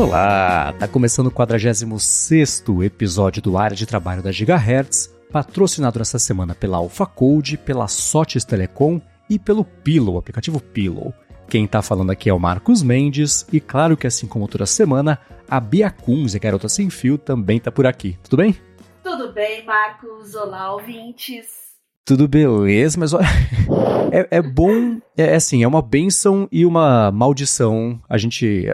Olá, tá começando o 46 episódio do Área de Trabalho da Gigahertz, patrocinado nessa semana pela Alpha Code, pela Sotes Telecom e pelo Pillow, aplicativo Pillow. Quem tá falando aqui é o Marcos Mendes e claro que assim como toda semana, a Bia Kunz, a garota sem fio, também tá por aqui. Tudo bem? Tudo bem, Marcos. Olá, ouvintes. Tudo beleza, mas olha, é, é bom, é, é assim, é uma benção e uma maldição a gente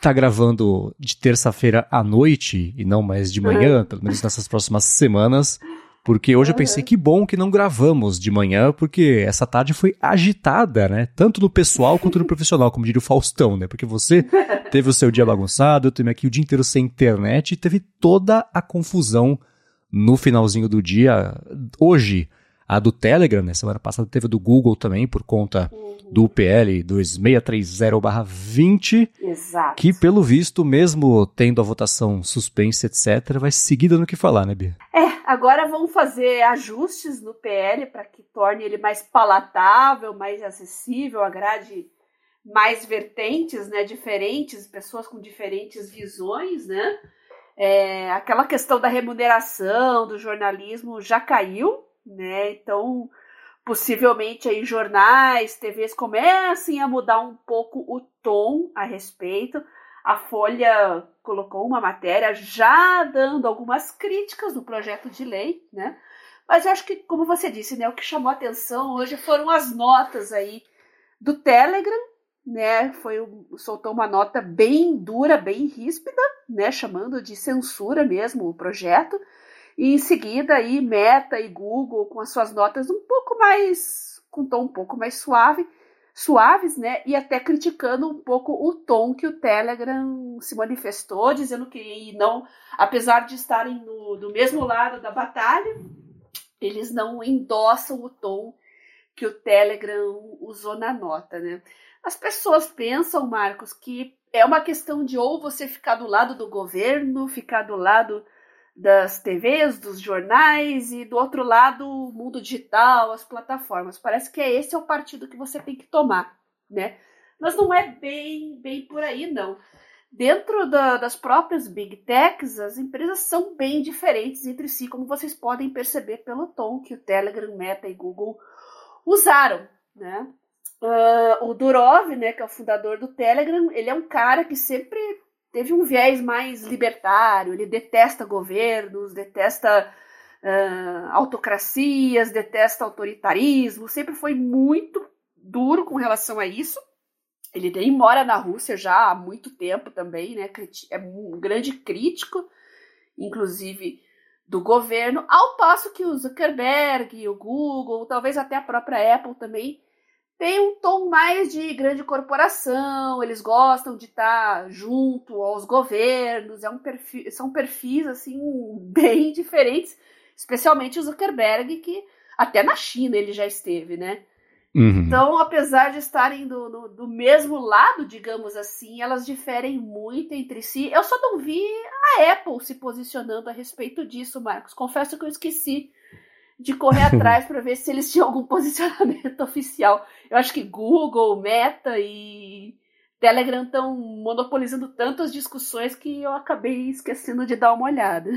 tá gravando de terça-feira à noite e não mais de manhã, uhum. pelo menos nessas próximas semanas. Porque hoje uhum. eu pensei que bom que não gravamos de manhã, porque essa tarde foi agitada, né? Tanto no pessoal quanto no profissional, como diria o Faustão, né? Porque você teve o seu dia bagunçado, eu tive aqui o dia inteiro sem internet e teve toda a confusão no finalzinho do dia. Hoje, a do Telegram, né? Semana passada teve a do Google também, por conta uhum do UPL 2630-20, que pelo visto, mesmo tendo a votação suspensa, etc., vai seguir dando o que falar, né, Bia? É, agora vão fazer ajustes no PL para que torne ele mais palatável, mais acessível, agrade mais vertentes, né, diferentes, pessoas com diferentes visões, né? É, aquela questão da remuneração do jornalismo já caiu, né? Então possivelmente aí jornais, TVs comecem a mudar um pouco o tom a respeito. A Folha colocou uma matéria já dando algumas críticas do projeto de lei, né? Mas eu acho que, como você disse, né, o que chamou atenção hoje foram as notas aí do Telegram, né? Foi soltou uma nota bem dura, bem ríspida, né, chamando de censura mesmo o projeto. E em seguida aí Meta e Google com as suas notas um pouco mais com tom um pouco mais suave, suaves, né? E até criticando um pouco o tom que o Telegram se manifestou, dizendo que não, apesar de estarem no, do mesmo lado da batalha, eles não endossam o tom que o Telegram usou na nota, né? As pessoas pensam, Marcos, que é uma questão de ou você ficar do lado do governo, ficar do lado das TVs, dos jornais e do outro lado o mundo digital, as plataformas. Parece que é esse é o partido que você tem que tomar, né? Mas não é bem, bem por aí, não. Dentro da, das próprias big techs, as empresas são bem diferentes entre si, como vocês podem perceber pelo tom que o Telegram, Meta e Google usaram, né? Uh, o Durov, né, que é o fundador do Telegram, ele é um cara que sempre teve um viés mais libertário, ele detesta governos, detesta uh, autocracias, detesta autoritarismo, sempre foi muito duro com relação a isso. Ele nem mora na Rússia já há muito tempo também, né? É um grande crítico, inclusive, do governo, ao passo que o Zuckerberg, o Google, talvez até a própria Apple também tem um tom mais de grande corporação, eles gostam de estar junto aos governos, é um perfil, são perfis assim bem diferentes, especialmente o Zuckerberg, que até na China ele já esteve, né? Uhum. Então, apesar de estarem do, do, do, mesmo lado, digamos assim, elas diferem muito entre si. Eu só não vi a Apple se posicionando a respeito disso, Marcos. Confesso que eu esqueci de correr atrás para ver se eles tinham algum posicionamento oficial. Eu acho que Google, Meta e Telegram estão monopolizando tantas discussões que eu acabei esquecendo de dar uma olhada.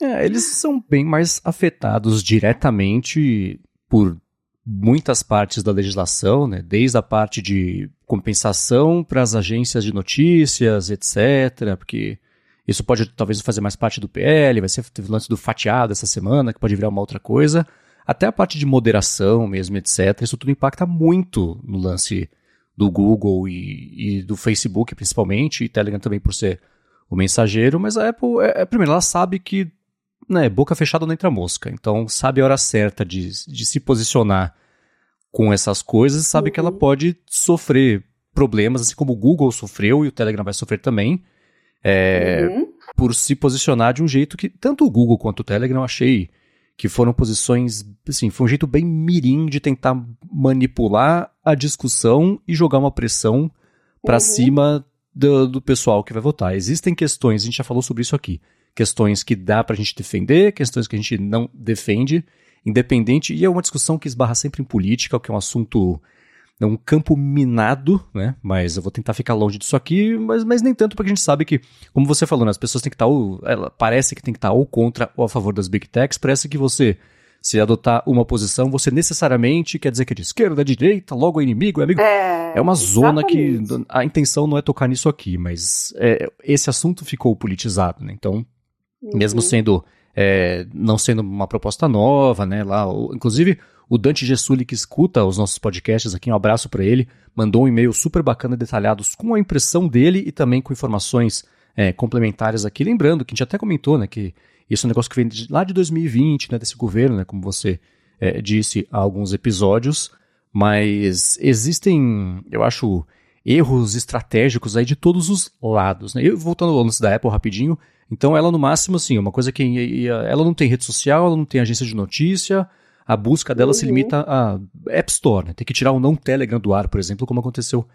É, eles são bem mais afetados diretamente por muitas partes da legislação, né? desde a parte de compensação para as agências de notícias, etc., porque isso pode talvez fazer mais parte do PL, vai ser teve o lance do fatiado essa semana, que pode virar uma outra coisa. Até a parte de moderação mesmo, etc. Isso tudo impacta muito no lance do Google e, e do Facebook, principalmente, e Telegram também por ser o mensageiro, mas a Apple, é, é, primeiro, ela sabe que né, boca fechada não entra mosca, então sabe a hora certa de, de se posicionar com essas coisas, sabe uhum. que ela uhum. pode sofrer problemas, assim como o Google sofreu e o Telegram vai sofrer também, é, uhum. por se posicionar de um jeito que tanto o Google quanto o Telegram eu achei que foram posições, assim, foi um jeito bem mirim de tentar manipular a discussão e jogar uma pressão para uhum. cima do, do, pessoal que vai votar. Existem questões, a gente já falou sobre isso aqui, questões que dá para a gente defender, questões que a gente não defende, independente, e é uma discussão que esbarra sempre em política, que é um assunto é um campo minado, né? Mas eu vou tentar ficar longe disso aqui, mas, mas nem tanto porque a gente sabe que, como você falou, né, as pessoas têm que estar ou, ela parece que tem que estar ou contra ou a favor das big techs, parece que você se adotar uma posição, você necessariamente quer dizer que é de esquerda, de direita, logo é inimigo, é amigo. É, é uma zona que a intenção não é tocar nisso aqui, mas é, esse assunto ficou politizado, né? Então, uhum. mesmo sendo é, não sendo uma proposta nova, né? Lá, o, inclusive o Dante Gessuli que escuta os nossos podcasts aqui, um abraço para ele, mandou um e-mail super bacana, detalhados com a impressão dele e também com informações é, complementares aqui, lembrando que a gente até comentou, né, que isso é um negócio que vem de, lá de 2020, né, desse governo, né, como você é, disse há alguns episódios, mas existem, eu acho, erros estratégicos aí de todos os lados. Né? Eu, voltando ao lance da Apple rapidinho, então ela no máximo, assim, uma coisa que ela não tem rede social, ela não tem agência de notícia, a busca dela uhum. se limita a App Store, né? tem que tirar o não Telegram do ar, por exemplo, como aconteceu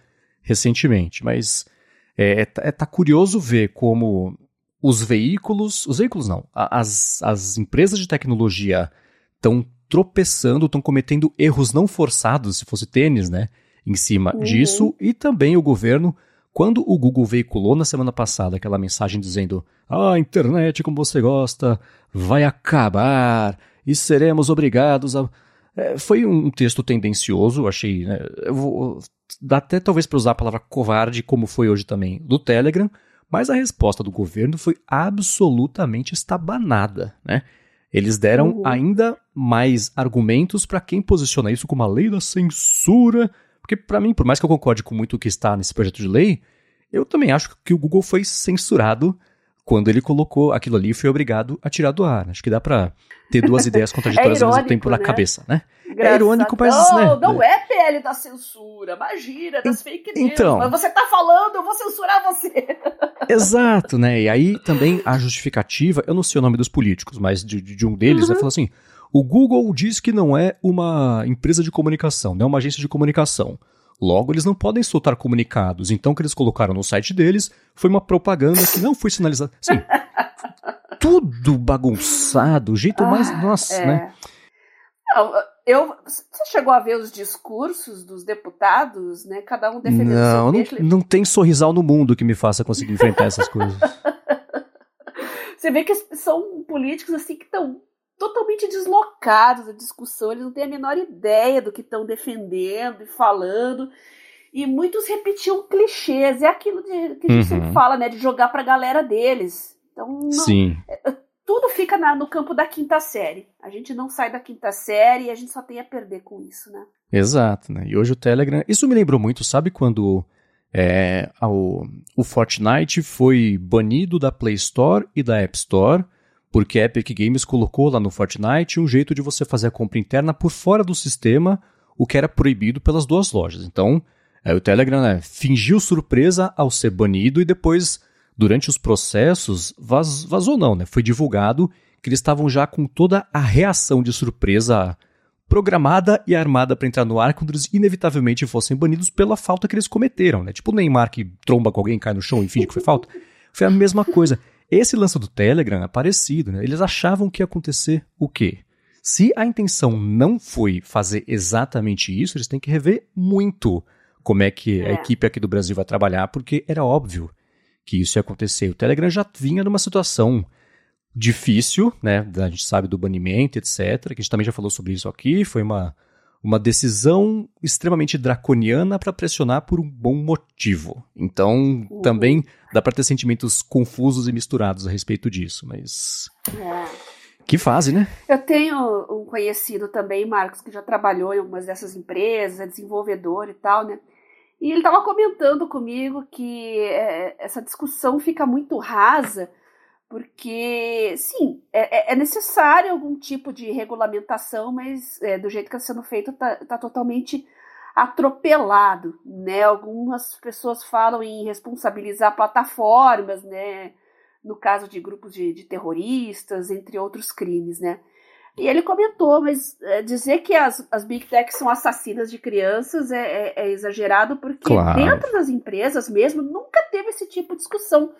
recentemente. Mas é, é, é tá curioso ver como os veículos, os veículos não, as, as empresas de tecnologia estão tropeçando, estão cometendo erros não forçados, se fosse tênis, né, em cima uhum. disso, e também o governo, quando o Google veiculou na semana passada aquela mensagem dizendo: ah, a internet como você gosta vai acabar e seremos obrigados a. É, foi um texto tendencioso, achei. Né, vou, dá até talvez para usar a palavra covarde, como foi hoje também, do Telegram, mas a resposta do governo foi absolutamente estabanada, né? Eles deram uhum. ainda mais argumentos para quem posiciona isso como a lei da censura, porque para mim, por mais que eu concorde com muito o que está nesse projeto de lei, eu também acho que o Google foi censurado quando ele colocou aquilo ali e foi obrigado a tirar do ar. Acho que dá para ter duas ideias contraditórias é irônico, ao mesmo tempo né? na cabeça, né? Graças é irônico, mas. Não, né? não é PL da censura, imagina, das fake news. Então, mas você tá falando, eu vou censurar você. Exato, né? E aí também a justificativa, eu não sei o nome dos políticos, mas de, de um deles, uhum. ele falou assim: o Google diz que não é uma empresa de comunicação, não é uma agência de comunicação. Logo, eles não podem soltar comunicados. Então, o que eles colocaram no site deles foi uma propaganda que não foi sinalizada. Sim, tudo bagunçado, o jeito mais. Ah, nossa, é. né? Não, eu, você chegou a ver os discursos dos deputados, né? Cada um defendendo não, seu não, não tem sorrisal no mundo que me faça conseguir enfrentar essas coisas. Você vê que são políticos assim que estão totalmente deslocados da discussão, eles não têm a menor ideia do que estão defendendo e falando. E muitos repetiam clichês, é aquilo de, que a gente uhum. sempre fala, né? De jogar para a galera deles. Então, não, Sim. É, tudo fica na, no campo da quinta série. A gente não sai da quinta série e a gente só tem a perder com isso, né? Exato, né? E hoje o Telegram. Isso me lembrou muito, sabe quando é, o, o Fortnite foi banido da Play Store e da App Store porque a Epic Games colocou lá no Fortnite um jeito de você fazer a compra interna por fora do sistema, o que era proibido pelas duas lojas. Então, é, o Telegram né, fingiu surpresa ao ser banido e depois, durante os processos, vaz, vazou não, né? Foi divulgado que eles estavam já com toda a reação de surpresa programada e armada para entrar no ar quando eles inevitavelmente fossem banidos pela falta que eles cometeram, né? Tipo o Neymar que tromba com alguém, cai no chão e finge que foi falta. Foi a mesma coisa. Esse lance do Telegram é parecido, né? Eles achavam que ia acontecer o quê? Se a intenção não foi fazer exatamente isso, eles têm que rever muito como é que é. a equipe aqui do Brasil vai trabalhar, porque era óbvio que isso ia acontecer. O Telegram já vinha numa situação difícil, né? A gente sabe do banimento, etc. Que a gente também já falou sobre isso aqui. Foi uma uma decisão extremamente draconiana para pressionar por um bom motivo. Então, uhum. também dá para ter sentimentos confusos e misturados a respeito disso, mas. É. Que fase, né? Eu tenho um conhecido também, Marcos, que já trabalhou em algumas dessas empresas, é desenvolvedor e tal, né? E ele estava comentando comigo que é, essa discussão fica muito rasa porque, sim, é, é, é, necessário algum tipo de regulamentação, mas é, do jeito que está sendo feito está tá totalmente atropelado, né? Algumas pessoas falam em responsabilizar plataformas, né? No caso de grupos de, de terroristas, entre outros crimes, né? E ele comentou, mas é, dizer que as, as Big Techs são assassinas de crianças é, é, é exagerado, porque claro. dentro das empresas mesmo nunca teve esse tipo de discussão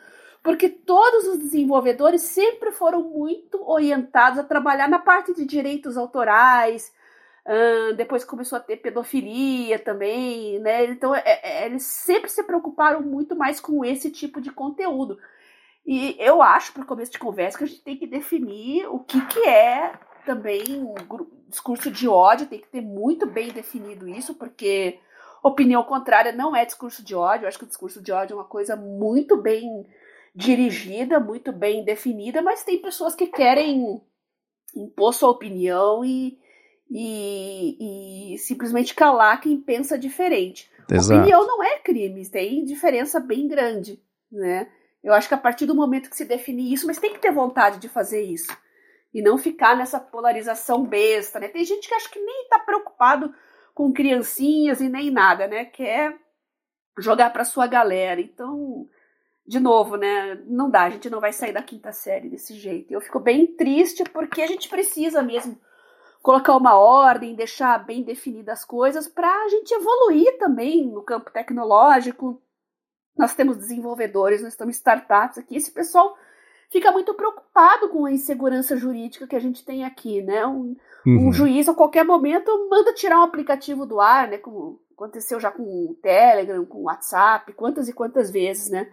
porque todos os desenvolvedores sempre foram muito orientados a trabalhar na parte de direitos autorais, depois começou a ter pedofilia também, né? Então é, é, eles sempre se preocuparam muito mais com esse tipo de conteúdo. E eu acho, para começo de conversa, que a gente tem que definir o que, que é também um discurso de ódio, tem que ter muito bem definido isso, porque opinião contrária não é discurso de ódio. Eu acho que o discurso de ódio é uma coisa muito bem dirigida, muito bem definida, mas tem pessoas que querem impor sua opinião e e, e simplesmente calar quem pensa diferente. Exato. Opinião não é crime, tem diferença bem grande, né? Eu acho que a partir do momento que se define isso, mas tem que ter vontade de fazer isso. E não ficar nessa polarização besta, né? Tem gente que acha que nem tá preocupado com criancinhas e nem nada, né? Quer jogar para sua galera. Então, de novo, né? Não dá, a gente não vai sair da quinta série desse jeito. Eu fico bem triste porque a gente precisa mesmo colocar uma ordem, deixar bem definidas as coisas para a gente evoluir também no campo tecnológico. Nós temos desenvolvedores, nós temos startups aqui. Esse pessoal fica muito preocupado com a insegurança jurídica que a gente tem aqui, né? Um, uhum. um juiz a qualquer momento manda tirar um aplicativo do ar, né? Como aconteceu já com o Telegram, com o WhatsApp, quantas e quantas vezes, né?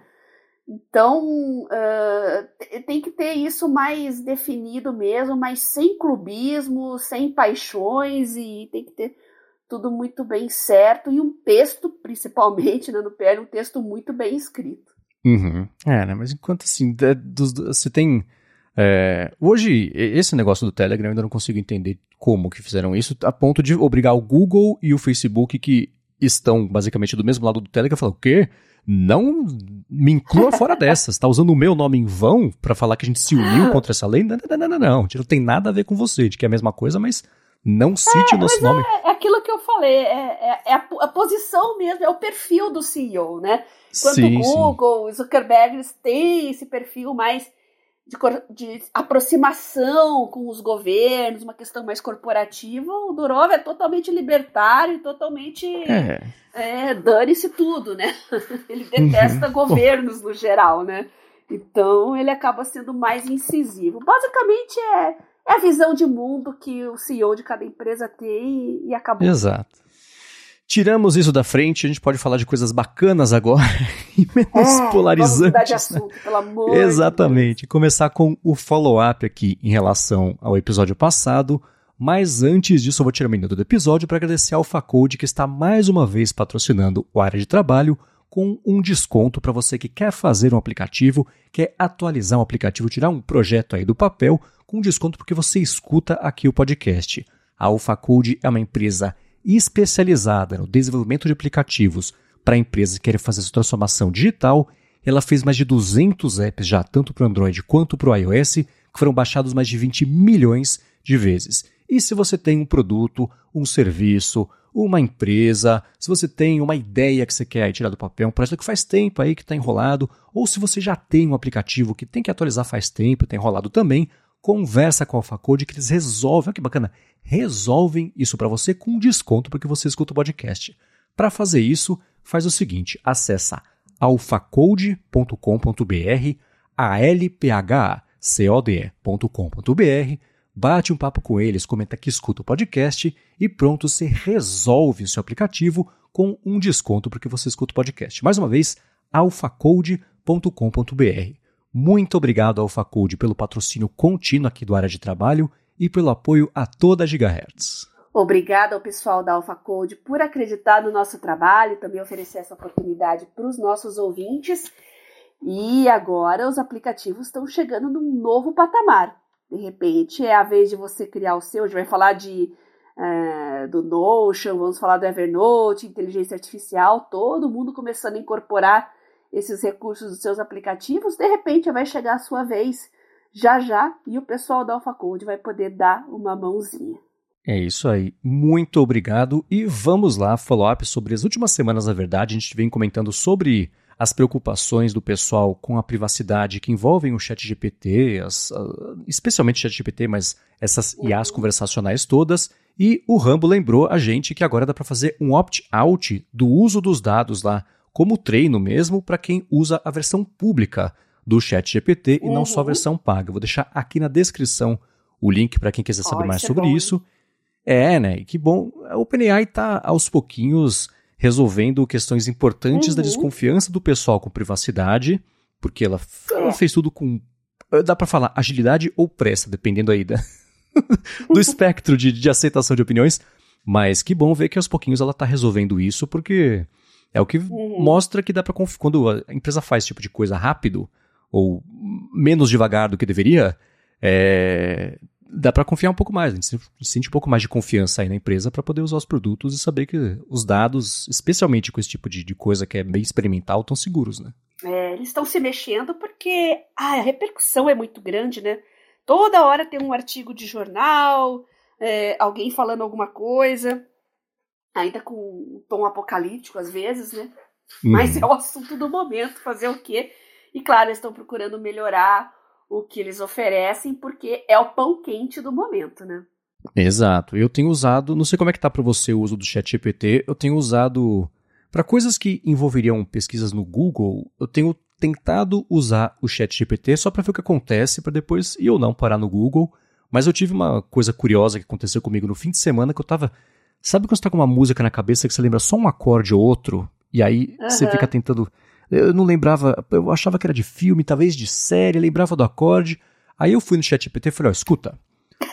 Então, uh, tem que ter isso mais definido mesmo, mas sem clubismo, sem paixões, e tem que ter tudo muito bem certo, e um texto, principalmente, né, no PL, um texto muito bem escrito. Uhum. É, né, mas enquanto assim, você tem... É, hoje, esse negócio do Telegram eu ainda não consigo entender como que fizeram isso, a ponto de obrigar o Google e o Facebook, que estão basicamente do mesmo lado do Telegram, a falar, o quê? Não me inclua fora dessas. Tá usando o meu nome em vão para falar que a gente se uniu contra essa lei? Não, não, não, não, não. Não tem nada a ver com você, de que é a mesma coisa, mas não cite é, o nosso nome. É, é, aquilo que eu falei, é, é, é a, a, posição mesmo, é o perfil do CEO, né? Enquanto sim, o Google, sim. Zuckerberg, eles têm esse perfil mais de, de, aproximação com os governos, uma questão mais corporativa, o Durov é totalmente libertário, totalmente é. é dane-se tudo, né? Ele detesta uhum. governos no geral, né? Então ele acaba sendo mais incisivo. Basicamente é, é a visão de mundo que o CEO de cada empresa tem e, e acabou. Exato. Tiramos isso da frente, a gente pode falar de coisas bacanas agora e menos é, polarizantes. De assunto, pelo amor Exatamente. De Começar com o follow-up aqui em relação ao episódio passado. Mas antes disso, eu vou tirar um minuto do episódio para agradecer ao Facode que está mais uma vez patrocinando o área de trabalho com um desconto para você que quer fazer um aplicativo, quer atualizar um aplicativo, tirar um projeto aí do papel, com desconto porque você escuta aqui o podcast. A AlphaCode é uma empresa especializada no desenvolvimento de aplicativos para empresas que querem fazer sua transformação digital. Ela fez mais de 200 apps já, tanto para o Android quanto para o iOS, que foram baixados mais de 20 milhões de vezes. E se você tem um produto, um serviço, uma empresa, se você tem uma ideia que você quer tirar do papel, um projeto que faz tempo aí que está enrolado, ou se você já tem um aplicativo que tem que atualizar faz tempo está enrolado também, conversa com a AlphaCode que eles resolvem, olha que bacana, resolvem isso para você com desconto porque você escuta o podcast. Para fazer isso, faz o seguinte, acessa alphacode.com.br, alphacode.com.br, bate um papo com eles, comenta que escuta o podcast e pronto, você resolve o seu aplicativo com um desconto porque você escuta o podcast. Mais uma vez, alphacode.com.br. Muito obrigado ao Facode pelo patrocínio contínuo aqui do área de trabalho e pelo apoio a toda a Gigahertz. Obrigada ao pessoal da AlphaCode por acreditar no nosso trabalho e também oferecer essa oportunidade para os nossos ouvintes. E agora os aplicativos estão chegando num novo patamar. De repente é a vez de você criar o seu. A gente vai falar de é, do Notion, vamos falar do Evernote, inteligência artificial, todo mundo começando a incorporar esses recursos dos seus aplicativos, de repente vai chegar a sua vez já já e o pessoal da AlphaCode vai poder dar uma mãozinha. É isso aí. Muito obrigado. E vamos lá, follow-up sobre as últimas semanas, na verdade. A gente vem comentando sobre as preocupações do pessoal com a privacidade que envolvem o chat GPT, as, especialmente o chat GPT, mas essas IAs uhum. conversacionais todas. E o Rambo lembrou a gente que agora dá para fazer um opt-out do uso dos dados lá como treino mesmo para quem usa a versão pública do Chat GPT uhum. e não só a uhum. versão paga. vou deixar aqui na descrição o link para quem quiser saber oh, mais sobre é isso. É, né? Que bom. A OpenAI tá aos pouquinhos resolvendo questões importantes uhum. da desconfiança do pessoal com privacidade, porque ela, ela fez tudo com dá para falar agilidade ou pressa, dependendo aí da, do espectro de, de aceitação de opiniões. Mas que bom ver que aos pouquinhos ela tá resolvendo isso, porque é o que uhum. mostra que dá para quando a empresa faz esse tipo de coisa rápido ou menos devagar do que deveria, é, dá para confiar um pouco mais. A gente sente um pouco mais de confiança aí na empresa para poder usar os produtos e saber que os dados, especialmente com esse tipo de, de coisa que é bem experimental, estão seguros, né? É, eles estão se mexendo porque ah, a repercussão é muito grande, né? Toda hora tem um artigo de jornal, é, alguém falando alguma coisa, ainda com um tom apocalíptico às vezes, né? Uhum. Mas é o assunto do momento, fazer o quê? E claro, eles estão procurando melhorar o que eles oferecem, porque é o pão quente do momento, né? Exato. Eu tenho usado, não sei como é que tá para você o uso do ChatGPT, eu tenho usado para coisas que envolveriam pesquisas no Google, eu tenho tentado usar o ChatGPT só para ver o que acontece, para depois eu não parar no Google. Mas eu tive uma coisa curiosa que aconteceu comigo no fim de semana que eu tava. Sabe quando você tá com uma música na cabeça que você lembra só um acorde ou outro? E aí uhum. você fica tentando. Eu não lembrava, eu achava que era de filme, talvez de série, lembrava do acorde. Aí eu fui no ChatGPT e falei: ó, escuta,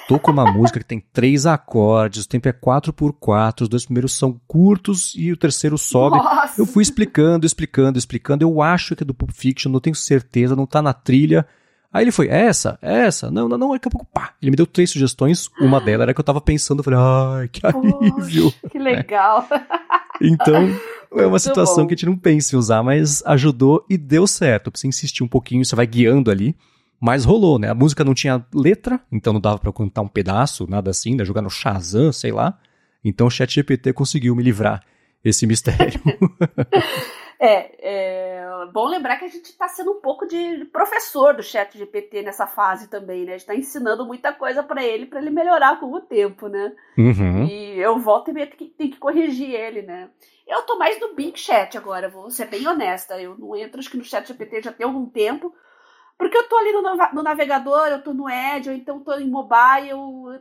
tô com uma música que tem três acordes, o tempo é 4 por 4 os dois primeiros são curtos e o terceiro sobe. Nossa. Eu fui explicando, explicando, explicando. Eu acho que é do Pulp Fiction, não tenho certeza, não tá na trilha. Aí ele foi, é essa? É essa? Não, não, não, daqui a pouco, pá. Ele me deu três sugestões, uma delas era que eu tava pensando, eu falei, ai, que alívio. Que legal. então, é uma situação bom. que a gente não pensa em usar, mas ajudou e deu certo. Você insistir um pouquinho, você vai guiando ali, mas rolou, né? A música não tinha letra, então não dava para cantar um pedaço, nada assim, né? Jogar no Shazam, sei lá. Então o ChatGPT conseguiu me livrar esse mistério. é, é, bom lembrar que a gente está sendo um pouco de professor do ChatGPT nessa fase também, né? A gente está ensinando muita coisa para ele, para ele melhorar com o tempo, né? Uhum. E eu volto e meio que tem que corrigir ele, né? Eu tô mais no Bing Chat agora, vou ser bem honesta. Eu não entro, acho que no ChatGPT já tem algum tempo, porque eu tô ali no, no navegador, eu tô no Edge, ou então tô em mobile.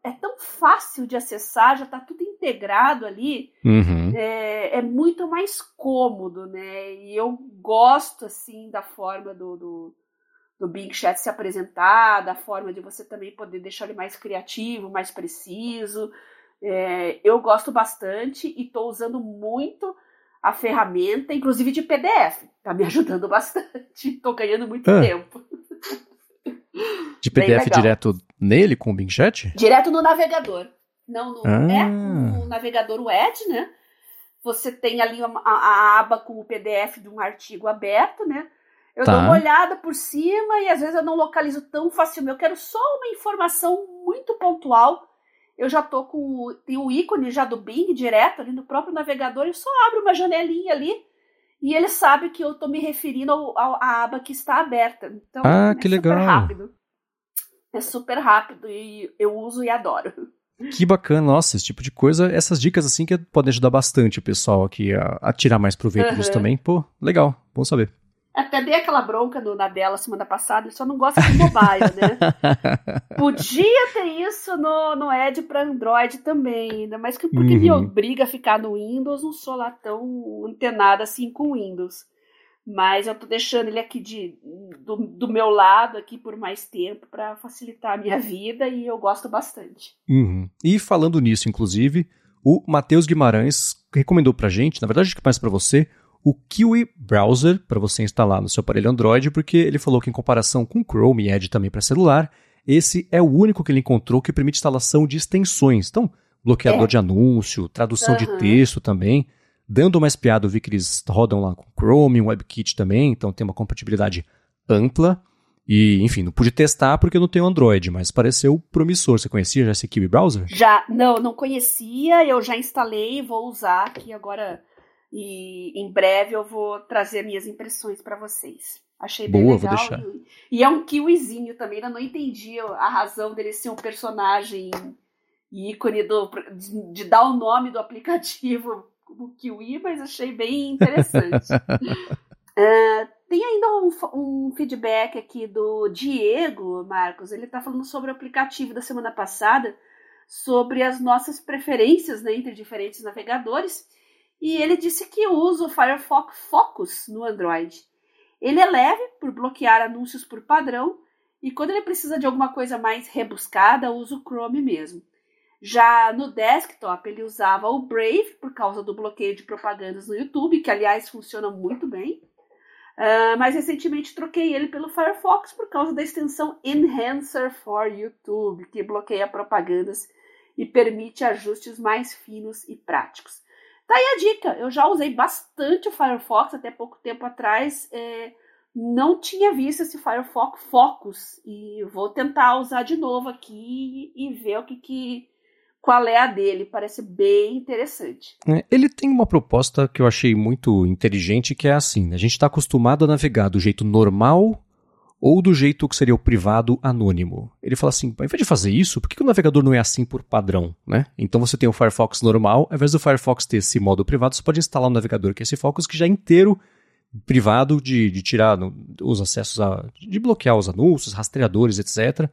é tão fácil de acessar, já tá tudo integrado ali. Uhum. É, é, muito mais cômodo, né? E eu gosto, assim, da forma do, do, do Bing Chat se apresentar, da forma de você também poder deixar ele mais criativo, mais preciso. É, eu gosto bastante e estou usando muito a ferramenta, inclusive de PDF. Tá me ajudando bastante. Tô ganhando muito ah. tempo. De PDF direto nele com o Bing Chat? Direto no navegador. Não no, ah. é, no navegador web, né? Você tem ali a, a, aba com o PDF de um artigo aberto, né? Eu tá. dou uma olhada por cima e às vezes eu não localizo tão facilmente. Eu quero só uma informação muito pontual eu já tô com. Tem o ícone já do Bing direto ali no próprio navegador, eu só abro uma janelinha ali e ele sabe que eu tô me referindo ao, ao, à aba que está aberta. Então, ah, é que legal. super rápido. É super rápido e eu uso e adoro. Que bacana, nossa, esse tipo de coisa, essas dicas assim que podem ajudar bastante o pessoal aqui a, a tirar mais proveito uhum. disso também. Pô, legal, bom saber. Até dei aquela bronca no, na dela semana passada, ele só não gosta de mobile, né? Podia ter isso no, no Edge para Android também, ainda mais que porque uhum. me obriga a ficar no Windows, não sou lá tão antenada assim com o Windows. Mas eu tô deixando ele aqui de, do, do meu lado aqui por mais tempo para facilitar a minha vida e eu gosto bastante. Uhum. E falando nisso, inclusive, o Matheus Guimarães recomendou pra gente, na verdade, acho que mais para você, o Kiwi Browser para você instalar no seu aparelho Android, porque ele falou que em comparação com Chrome e Edge também para celular, esse é o único que ele encontrou que permite instalação de extensões. Então, bloqueador é. de anúncio, tradução uhum. de texto também. Dando uma espiada, eu vi que eles rodam lá com Chrome, WebKit também, então tem uma compatibilidade ampla. E, enfim, não pude testar porque eu não tenho Android, mas pareceu promissor. Você conhecia já esse Kiwi Browser? Já, não, não conhecia, eu já instalei, vou usar aqui agora e em breve eu vou trazer minhas impressões para vocês. Achei bem Boa, legal. Vou deixar. E, e, é um kiwizinho também. Ainda não entendi a razão dele ser um personagem ícone do, de, de dar o nome do aplicativo como Kiwi, mas achei bem interessante. uh, tem ainda um, um, feedback aqui do Diego, Marcos. Ele está falando sobre o aplicativo da semana passada sobre as nossas preferências né, entre diferentes navegadores. E ele disse que usa o Firefox Focus no Android. Ele é leve por bloquear anúncios por padrão e quando ele precisa de alguma coisa mais rebuscada, usa o Chrome mesmo. Já no desktop, ele usava o Brave por causa do bloqueio de propagandas no YouTube, que aliás funciona muito bem. Uh, mas recentemente troquei ele pelo Firefox por causa da extensão Enhancer for YouTube, que bloqueia propagandas e permite ajustes mais finos e práticos. Tá aí a dica. Eu já usei bastante o Firefox até pouco tempo atrás. É, não tinha visto esse Firefox Focus e vou tentar usar de novo aqui e ver o que, que qual é a dele. Parece bem interessante. É, ele tem uma proposta que eu achei muito inteligente, que é assim: né? a gente está acostumado a navegar do jeito normal ou do jeito que seria o privado anônimo. Ele fala assim, ao invés de fazer isso, por que o navegador não é assim por padrão, né? Então você tem o Firefox normal, ao invés do Firefox ter esse modo privado, você pode instalar um navegador que é esse Focus que já é inteiro privado de, de tirar os acessos, a, de bloquear os anúncios, rastreadores, etc.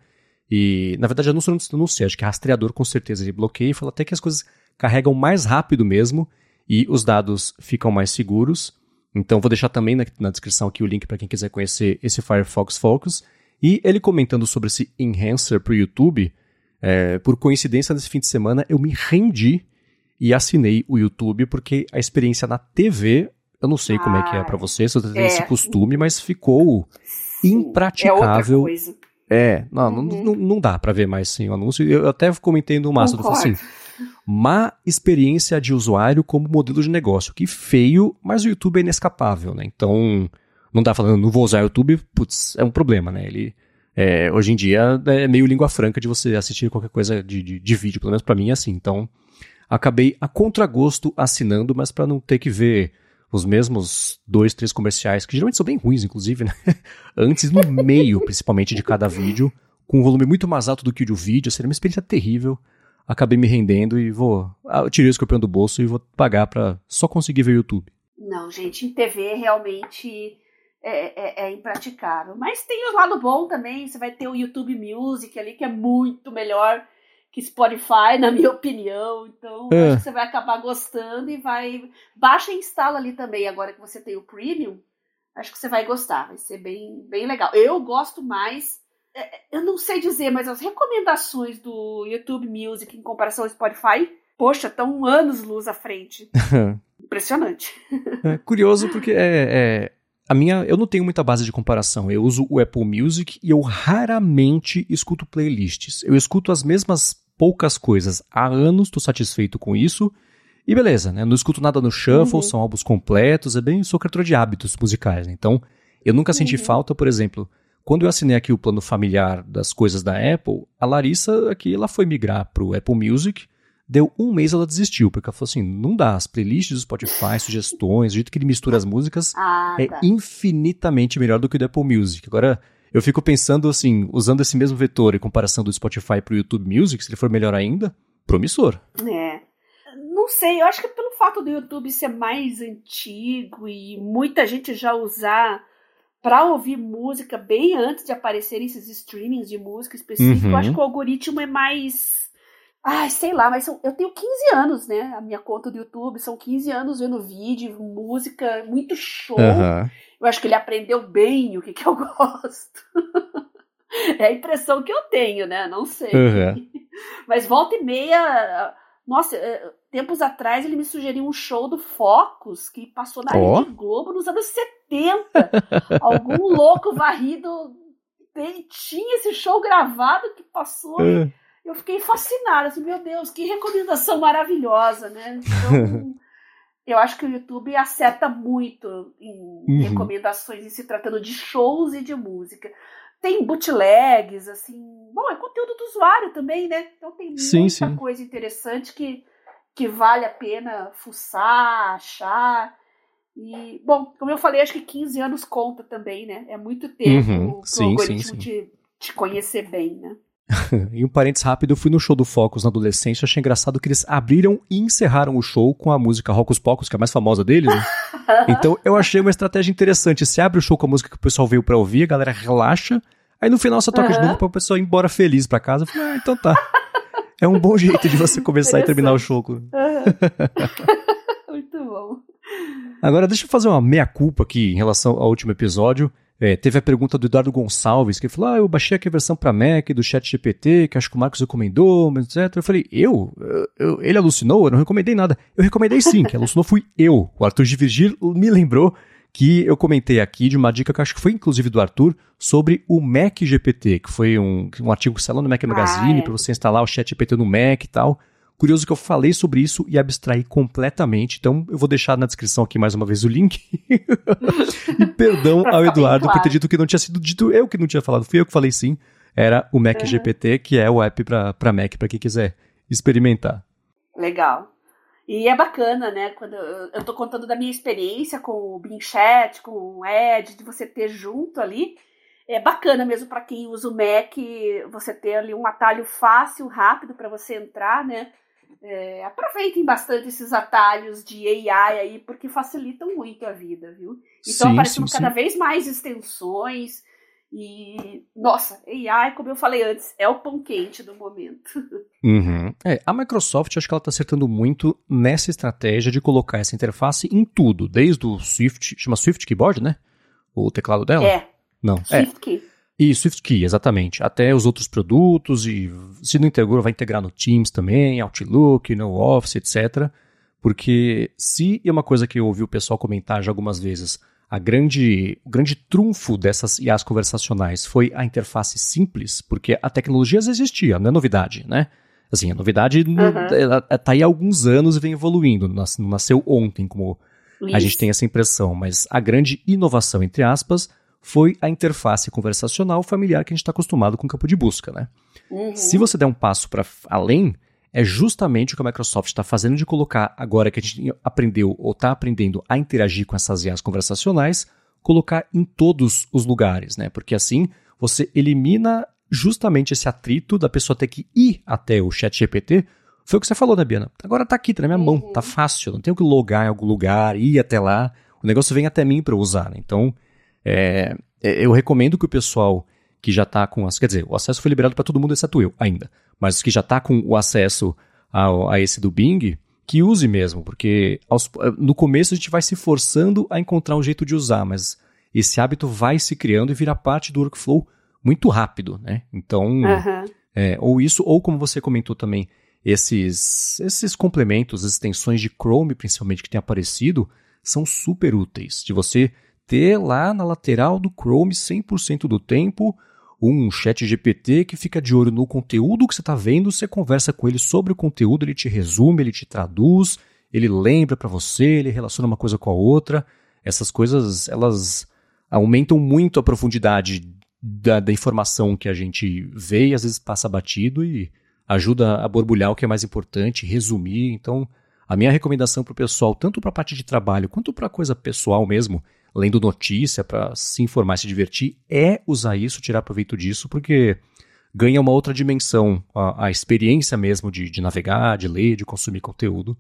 E, na verdade, anúncio não, sei, acho que rastreador com certeza ele bloqueia e fala até que as coisas carregam mais rápido mesmo e os dados ficam mais seguros. Então vou deixar também na, na descrição aqui o link para quem quiser conhecer esse Firefox Focus. E ele comentando sobre esse enhancer para o YouTube, é, por coincidência nesse fim de semana eu me rendi e assinei o YouTube porque a experiência na TV, eu não sei ah, como é que é para você, se você tem é. esse costume, mas ficou impraticável. É, é não, uhum. não, não, dá para ver mais sem o anúncio. Eu até comentei no Márcio, assim, má experiência de usuário como modelo de negócio. Que feio, mas o YouTube é inescapável, né? Então, não dá falando, não vou usar o YouTube, putz, é um problema, né? Ele, é, hoje em dia, é meio língua franca de você assistir qualquer coisa de, de, de vídeo, pelo menos para mim é assim. Então, acabei a contragosto assinando, mas para não ter que ver os mesmos dois, três comerciais, que geralmente são bem ruins, inclusive, né? Antes, no meio, principalmente, de cada vídeo, com um volume muito mais alto do que o do vídeo, seria uma experiência terrível acabei me rendendo e vou. Ah, eu tirei o escorpião do bolso e vou pagar para só conseguir ver o YouTube. Não, gente, em TV realmente é, é, é, impraticável. Mas tem o lado bom também. Você vai ter o YouTube Music ali, que é muito melhor que Spotify, na minha opinião. Então, é. acho que você vai acabar gostando e vai. Baixa e instala ali também, agora que você tem o Premium. Acho que você vai gostar, vai ser bem, bem legal. Eu gosto mais eu não sei dizer, mas as recomendações do YouTube Music em comparação ao Spotify, poxa, estão anos luz à frente. Impressionante. É curioso porque é, é, a minha, eu não tenho muita base de comparação. Eu uso o Apple Music e eu raramente escuto playlists. Eu escuto as mesmas poucas coisas há anos, estou satisfeito com isso. E beleza, né? Não escuto nada no shuffle, uhum. são álbuns completos, é bem sou criatura de hábitos musicais. Né? Então, eu nunca senti uhum. falta, por exemplo, quando eu assinei aqui o plano familiar das coisas da Apple, a Larissa aqui ela foi migrar para o Apple Music. Deu um mês ela desistiu, porque ela falou assim: não dá, as playlists do Spotify, sugestões, o jeito que ele mistura as músicas ah, é tá. infinitamente melhor do que o do Apple Music. Agora, eu fico pensando assim, usando esse mesmo vetor em comparação do Spotify para o YouTube Music, se ele for melhor ainda, promissor. É. Não sei, eu acho que pelo fato do YouTube ser mais antigo e muita gente já usar para ouvir música bem antes de aparecerem esses streamings de música específica. Uhum. Eu acho que o algoritmo é mais. Ai, sei lá, mas eu tenho 15 anos, né? A minha conta do YouTube são 15 anos vendo vídeo, música, muito show. Uhum. Eu acho que ele aprendeu bem o que, que eu gosto. é a impressão que eu tenho, né? Não sei. Uhum. Mas volta e meia. Nossa, é, tempos atrás ele me sugeriu um show do Focus que passou na oh. Rede Globo nos anos 70. Algum louco varrido ele tinha esse show gravado que passou. É. Eu fiquei fascinada, assim, meu Deus, que recomendação maravilhosa, né? Então, eu acho que o YouTube acerta muito em uhum. recomendações em se tratando de shows e de música. Tem bootlegs, assim. Bom, é conteúdo do usuário também, né? Então tem sim, muita sim. coisa interessante que que vale a pena fuçar, achar. E, bom, como eu falei, acho que 15 anos conta também, né? É muito tempo uhum, pro sim, algoritmo sim, sim. Te, te conhecer bem, né? e um parênteses rápido, eu fui no show do Focus na adolescência, achei engraçado que eles abriram e encerraram o show com a música Rocos Pocos, que é a mais famosa deles, né? então eu achei uma estratégia interessante. Você abre o show com a música que o pessoal veio pra ouvir, a galera relaxa, aí no final você toca uhum. de novo pra o pessoal ir embora feliz pra casa. Eu falei, ah, então tá. É um bom jeito de você começar e terminar o jogo. Uhum. Muito bom. Agora, deixa eu fazer uma meia-culpa aqui em relação ao último episódio. É, teve a pergunta do Eduardo Gonçalves, que falou: Ah, eu baixei aqui a versão para Mac do Chat GPT, que acho que o Marcos recomendou, etc. Eu falei: Eu? eu ele alucinou? Eu não recomendei nada. Eu recomendei sim, que alucinou fui eu. O Arthur de Virgil me lembrou que eu comentei aqui de uma dica que acho que foi inclusive do Arthur sobre o Mac GPT, que foi um, um artigo que saiu no Mac Magazine ah, é. para você instalar o Chat GPT no Mac e tal. Curioso que eu falei sobre isso e abstraí completamente, então eu vou deixar na descrição aqui mais uma vez o link. e perdão ao Eduardo claro. por ter dito que não tinha sido dito eu que não tinha falado, fui eu que falei sim. Era o Mac uhum. GPT, que é o app para Mac, para quem quiser experimentar. Legal. E é bacana, né? Quando eu, eu tô contando da minha experiência com o Bing Chat, com o Ed, de você ter junto ali. É bacana mesmo para quem usa o Mac, você ter ali um atalho fácil, rápido para você entrar, né? É, aproveitem bastante esses atalhos de AI aí, porque facilitam muito a vida, viu? Então aparecendo cada sim. vez mais extensões. E, nossa, AI, como eu falei antes, é o pão quente do momento. Uhum. É, a Microsoft, acho que ela está acertando muito nessa estratégia de colocar essa interface em tudo, desde o Swift, chama Swift Keyboard, né? O teclado dela? É. Não, Swift é. Key. E Swift Key, exatamente. Até os outros produtos, e se não integrou, vai integrar no Teams também, Outlook, no Office, etc. Porque se é uma coisa que eu ouvi o pessoal comentar já algumas vezes, a grande, o grande trunfo dessas IAs conversacionais foi a interface simples, porque a tecnologia já existia, não é novidade, né? Assim, a novidade uhum. tá aí há alguns anos e vem evoluindo, não nasceu ontem, como Isso. a gente tem essa impressão, mas a grande inovação, entre aspas, foi a interface conversacional familiar que a gente está acostumado com o campo de busca, né? Uhum. Se você der um passo para além, é justamente o que a Microsoft está fazendo de colocar, agora que a gente aprendeu ou está aprendendo a interagir com essas IAs conversacionais, colocar em todos os lugares, né? Porque assim você elimina justamente esse atrito da pessoa ter que ir até o chat GPT. Foi o que você falou, né, Biana? Agora tá aqui, tá na minha uhum. mão, tá fácil, não tenho que logar em algum lugar, ir até lá. O negócio vem até mim para eu usar, né? Então, é, é, eu recomendo que o pessoal que já está com. Quer dizer, o acesso foi liberado para todo mundo, exceto eu ainda. Mas que já está com o acesso a, a, esse do Bing, que use mesmo, porque aos, no começo a gente vai se forçando a encontrar um jeito de usar, mas esse hábito vai se criando e vira parte do workflow muito rápido, né? Então, uhum. é, ou isso, ou como você comentou também, esses, esses complementos, as extensões de Chrome, principalmente, que tem aparecido, são super úteis. De você ter lá na lateral do Chrome 100% do tempo um chat GPT que fica de olho no conteúdo que você está vendo, você conversa com ele sobre o conteúdo, ele te resume, ele te traduz, ele lembra para você, ele relaciona uma coisa com a outra. Essas coisas, elas aumentam muito a profundidade da, da informação que a gente vê e às vezes passa batido e ajuda a borbulhar o que é mais importante, resumir. Então, a minha recomendação para o pessoal, tanto para a parte de trabalho quanto para a coisa pessoal mesmo, lendo notícia para se informar, se divertir, é usar isso, tirar proveito disso, porque ganha uma outra dimensão, a, a experiência mesmo de, de navegar, de ler, de consumir conteúdo.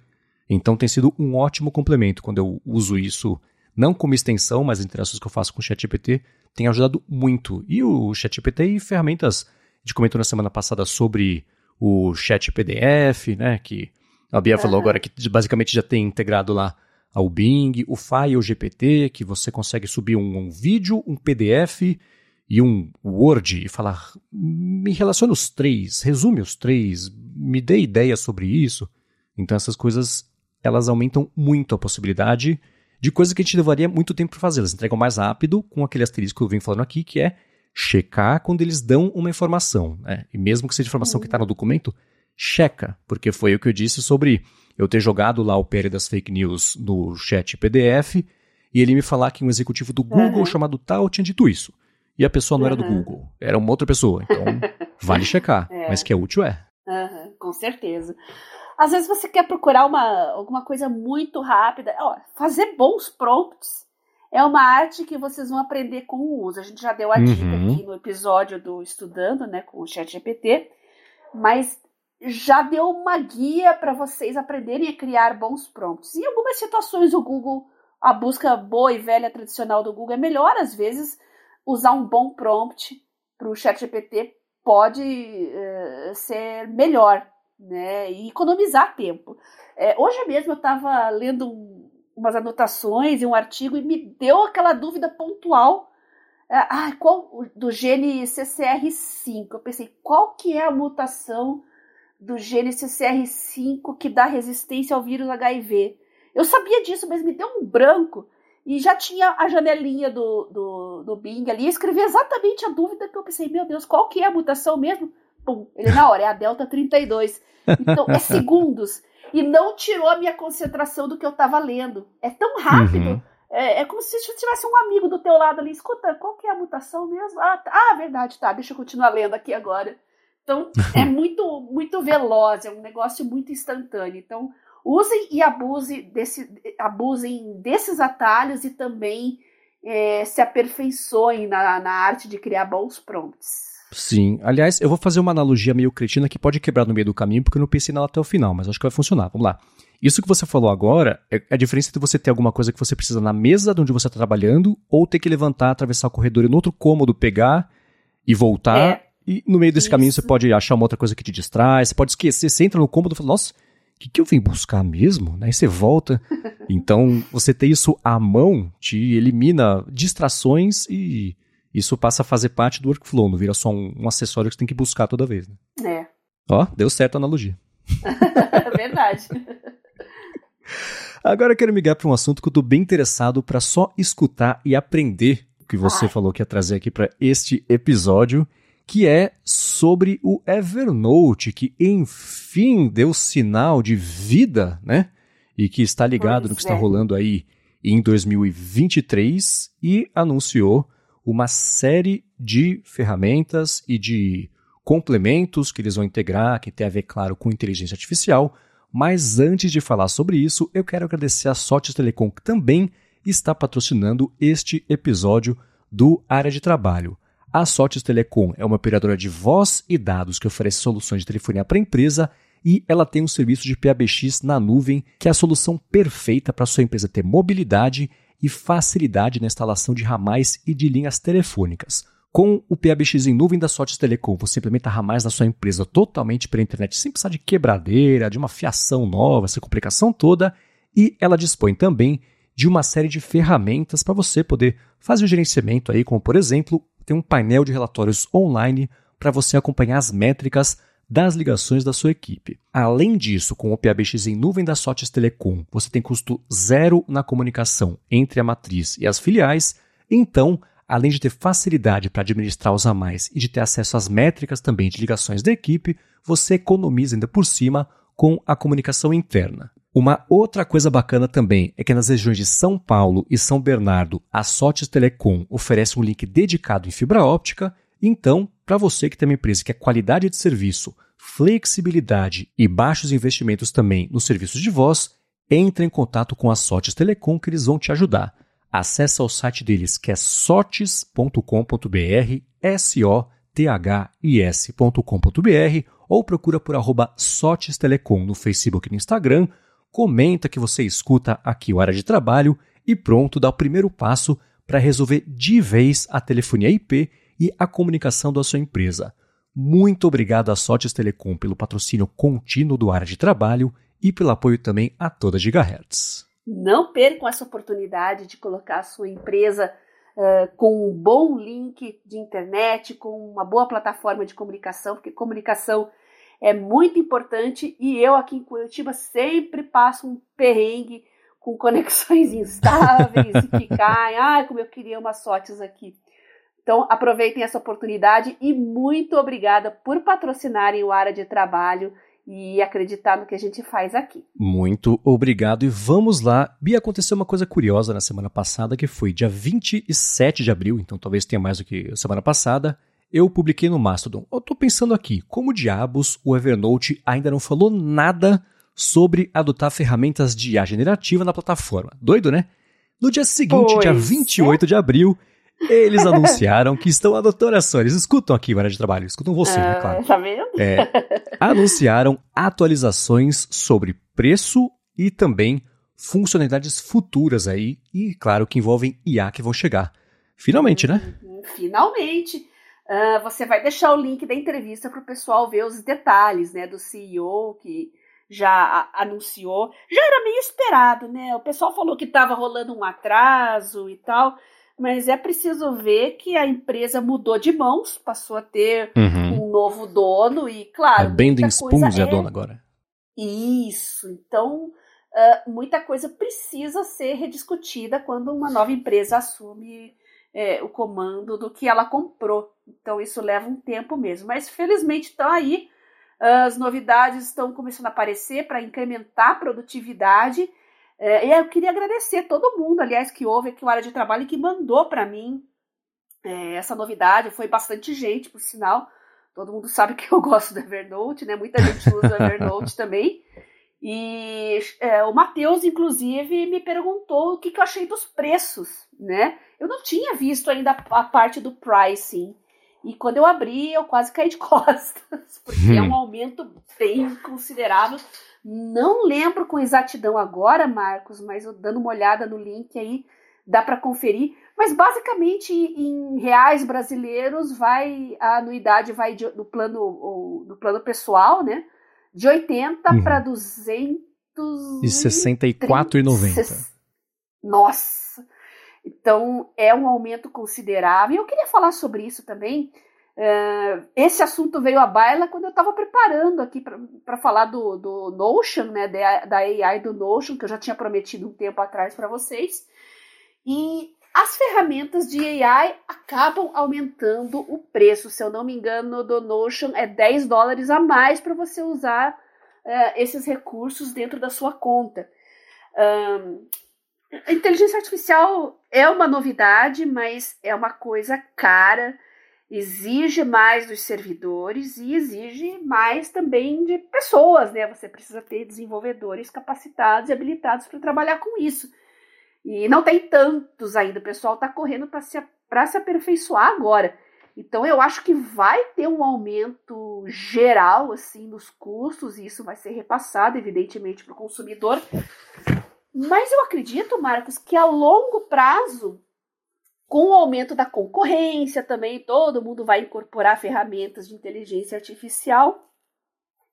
Então tem sido um ótimo complemento quando eu uso isso, não como extensão, mas as interações que eu faço com o ChatGPT, tem ajudado muito. E o ChatGPT e ferramentas, a gente comentou na semana passada sobre o Chat PDF, né, que a Bia falou agora que basicamente já tem integrado lá ao Bing, o File GPT, que você consegue subir um, um vídeo, um PDF e um Word e falar, me relaciona os três, resume os três, me dê ideias sobre isso. Então essas coisas, elas aumentam muito a possibilidade de coisas que a gente levaria muito tempo para fazer. Elas entregam mais rápido com aquele asterisco que eu venho falando aqui, que é checar quando eles dão uma informação. Né? E mesmo que seja informação que está no documento, checa, porque foi o que eu disse sobre eu ter jogado lá o PR das fake news no chat PDF e ele me falar que um executivo do Google uhum. chamado tal tinha dito isso. E a pessoa não uhum. era do Google, era uma outra pessoa. Então, vale checar, é. mas que é útil é. Uhum, com certeza. Às vezes você quer procurar uma, alguma coisa muito rápida. Ó, fazer bons prompts é uma arte que vocês vão aprender com o uso. A gente já deu a dica uhum. aqui no episódio do Estudando, né, com o ChatGPT. Mas já deu uma guia para vocês aprenderem a criar bons prompts. Em algumas situações, o Google, a busca boa e velha tradicional do Google é melhor, às vezes, usar um bom prompt para o ChatGPT pode uh, ser melhor né? E economizar tempo. É, hoje mesmo eu estava lendo um, umas anotações e um artigo e me deu aquela dúvida pontual é, ah, qual, do gene CCR5. Eu pensei, qual que é a mutação do gene CCR5 que dá resistência ao vírus HIV? Eu sabia disso, mas me deu um branco e já tinha a janelinha do, do, do Bing ali. Eu escrevi exatamente a dúvida que eu pensei, meu Deus, qual que é a mutação mesmo? Pum, ele na hora, é a Delta 32. Então, é segundos. E não tirou a minha concentração do que eu estava lendo. É tão rápido. Uhum. É, é, como se tivesse um amigo do teu lado ali. Escuta, qual que é a mutação mesmo? Ah, tá, ah, verdade, tá. Deixa eu continuar lendo aqui agora. Então, é muito, muito veloz, é um negócio muito instantâneo. Então, usem e abuse desse, abusem desses atalhos e também é, se aperfeiçoem na, na arte de criar bons prompts. Sim. Aliás, eu vou fazer uma analogia meio cretina que pode quebrar no meio do caminho, porque eu não pensei nela até o final, mas acho que vai funcionar. Vamos lá. Isso que você falou agora é a diferença entre você ter alguma coisa que você precisa na mesa de onde você está trabalhando, ou ter que levantar, atravessar o corredor e no outro cômodo pegar e voltar. É. E no meio desse Isso. caminho você pode achar uma outra coisa que te distrai, você pode esquecer, você entra no cômodo e fala, nossa, o que, que eu vim buscar mesmo? Aí você volta. então, você ter isso à mão te elimina distrações e isso passa a fazer parte do workflow, não vira só um, um acessório que você tem que buscar toda vez. Né? É. Ó, deu certo a analogia. Verdade. Agora eu quero migrar para um assunto que eu estou bem interessado para só escutar e aprender o que você Ai. falou que ia trazer aqui para este episódio, que é sobre o Evernote, que enfim deu sinal de vida, né? E que está ligado pois no que é. está rolando aí em 2023 e anunciou uma série de ferramentas e de complementos que eles vão integrar, que tem a ver, claro, com inteligência artificial. Mas antes de falar sobre isso, eu quero agradecer a Sotes Telecom, que também está patrocinando este episódio do Área de Trabalho. A Sotes Telecom é uma operadora de voz e dados que oferece soluções de telefonia para empresa e ela tem um serviço de PABX na nuvem, que é a solução perfeita para sua empresa ter mobilidade e facilidade na instalação de ramais e de linhas telefônicas. Com o PABX em nuvem da Sotes Telecom, você implementa ramais na sua empresa totalmente pela internet, sem precisar de quebradeira, de uma fiação nova, essa complicação toda, e ela dispõe também de uma série de ferramentas para você poder fazer o gerenciamento aí, como por exemplo, tem um painel de relatórios online para você acompanhar as métricas das ligações da sua equipe. Além disso, com o PABX em nuvem da Sotes Telecom, você tem custo zero na comunicação entre a matriz e as filiais, então, além de ter facilidade para administrar os a mais e de ter acesso às métricas também de ligações da equipe, você economiza ainda por cima com a comunicação interna. Uma outra coisa bacana também é que nas regiões de São Paulo e São Bernardo, a Sotes Telecom oferece um link dedicado em fibra óptica então, para você que tem uma empresa que é qualidade de serviço, flexibilidade e baixos investimentos também nos serviços de voz, entre em contato com a Sotes Telecom que eles vão te ajudar. Acesse o site deles que é sotes.com.br, S-O-T-H-I-S.com.br ou procura por arroba Sotes Telecom no Facebook e no Instagram, comenta que você escuta aqui o Área de Trabalho e pronto, dá o primeiro passo para resolver de vez a telefonia IP e a comunicação da sua empresa. Muito obrigado à Sotes Telecom pelo patrocínio contínuo do área de trabalho e pelo apoio também a toda Gigahertz. Não percam essa oportunidade de colocar a sua empresa uh, com um bom link de internet, com uma boa plataforma de comunicação, porque comunicação é muito importante e eu aqui em Curitiba sempre passo um perrengue com conexões instáveis e que caem. Ai, como eu queria umas sortes aqui. Então, aproveitem essa oportunidade e muito obrigada por patrocinarem o área de trabalho e acreditar no que a gente faz aqui. Muito obrigado e vamos lá. Bia, aconteceu uma coisa curiosa na semana passada que foi dia 27 de abril, então talvez tenha mais do que semana passada. Eu publiquei no Mastodon. Eu tô pensando aqui, como diabos o Evernote ainda não falou nada sobre adotar ferramentas de IA generativa na plataforma? Doido, né? No dia seguinte, pois dia 28 é. de abril, eles anunciaram que estão adotando ações. Eles escutam aqui, área de trabalho, escutam você, né, claro. Tá vendo? É, anunciaram atualizações sobre preço e também funcionalidades futuras aí, e claro que envolvem IA que vão chegar. Finalmente, né? Finalmente. Uh, você vai deixar o link da entrevista para o pessoal ver os detalhes, né, do CEO que já anunciou. Já era meio esperado, né? O pessoal falou que estava rolando um atraso e tal, mas é preciso ver que a empresa mudou de mãos, passou a ter uhum. um novo dono e, claro. A Bending Spoons é a dona agora. Isso. Então, uh, muita coisa precisa ser rediscutida quando uma nova empresa assume é, o comando do que ela comprou. Então isso leva um tempo mesmo. Mas felizmente estão aí. As novidades estão começando a aparecer para incrementar a produtividade. É, e eu queria agradecer todo mundo, aliás, que houve aqui o área de trabalho e que mandou para mim é, essa novidade. Foi bastante gente, por sinal. Todo mundo sabe que eu gosto do Evernote, né? Muita gente usa o Evernote também. E é, o Matheus, inclusive, me perguntou o que, que, eu achei dos preços, né? Eu não tinha visto ainda a parte do pricing. E quando eu abri, eu quase caí de costas, porque é um hum. aumento bem considerável. Não lembro com exatidão agora, Marcos, mas eu dando uma olhada no link aí, dá para conferir. Mas basicamente em reais brasileiros vai a anuidade vai de, do plano do plano pessoal, né? de 80 uhum. para 264,90. Nossa! Então é um aumento considerável. Eu queria falar sobre isso também. Uh, esse assunto veio à baila quando eu estava preparando aqui para falar do, do Notion, né, da, da AI do Notion, que eu já tinha prometido um tempo atrás para vocês. E as ferramentas de AI acabam aumentando o preço. Se eu não me engano, do Notion é 10 dólares a mais para você usar uh, esses recursos dentro da sua conta. Um, a inteligência artificial é uma novidade, mas é uma coisa cara, exige mais dos servidores e exige mais também de pessoas, né? Você precisa ter desenvolvedores capacitados e habilitados para trabalhar com isso. E não tem tantos ainda, o pessoal está correndo para se, se aperfeiçoar agora. Então eu acho que vai ter um aumento geral assim nos custos e isso vai ser repassado, evidentemente, para o consumidor. Mas eu acredito, Marcos, que a longo prazo, com o aumento da concorrência também, todo mundo vai incorporar ferramentas de inteligência artificial.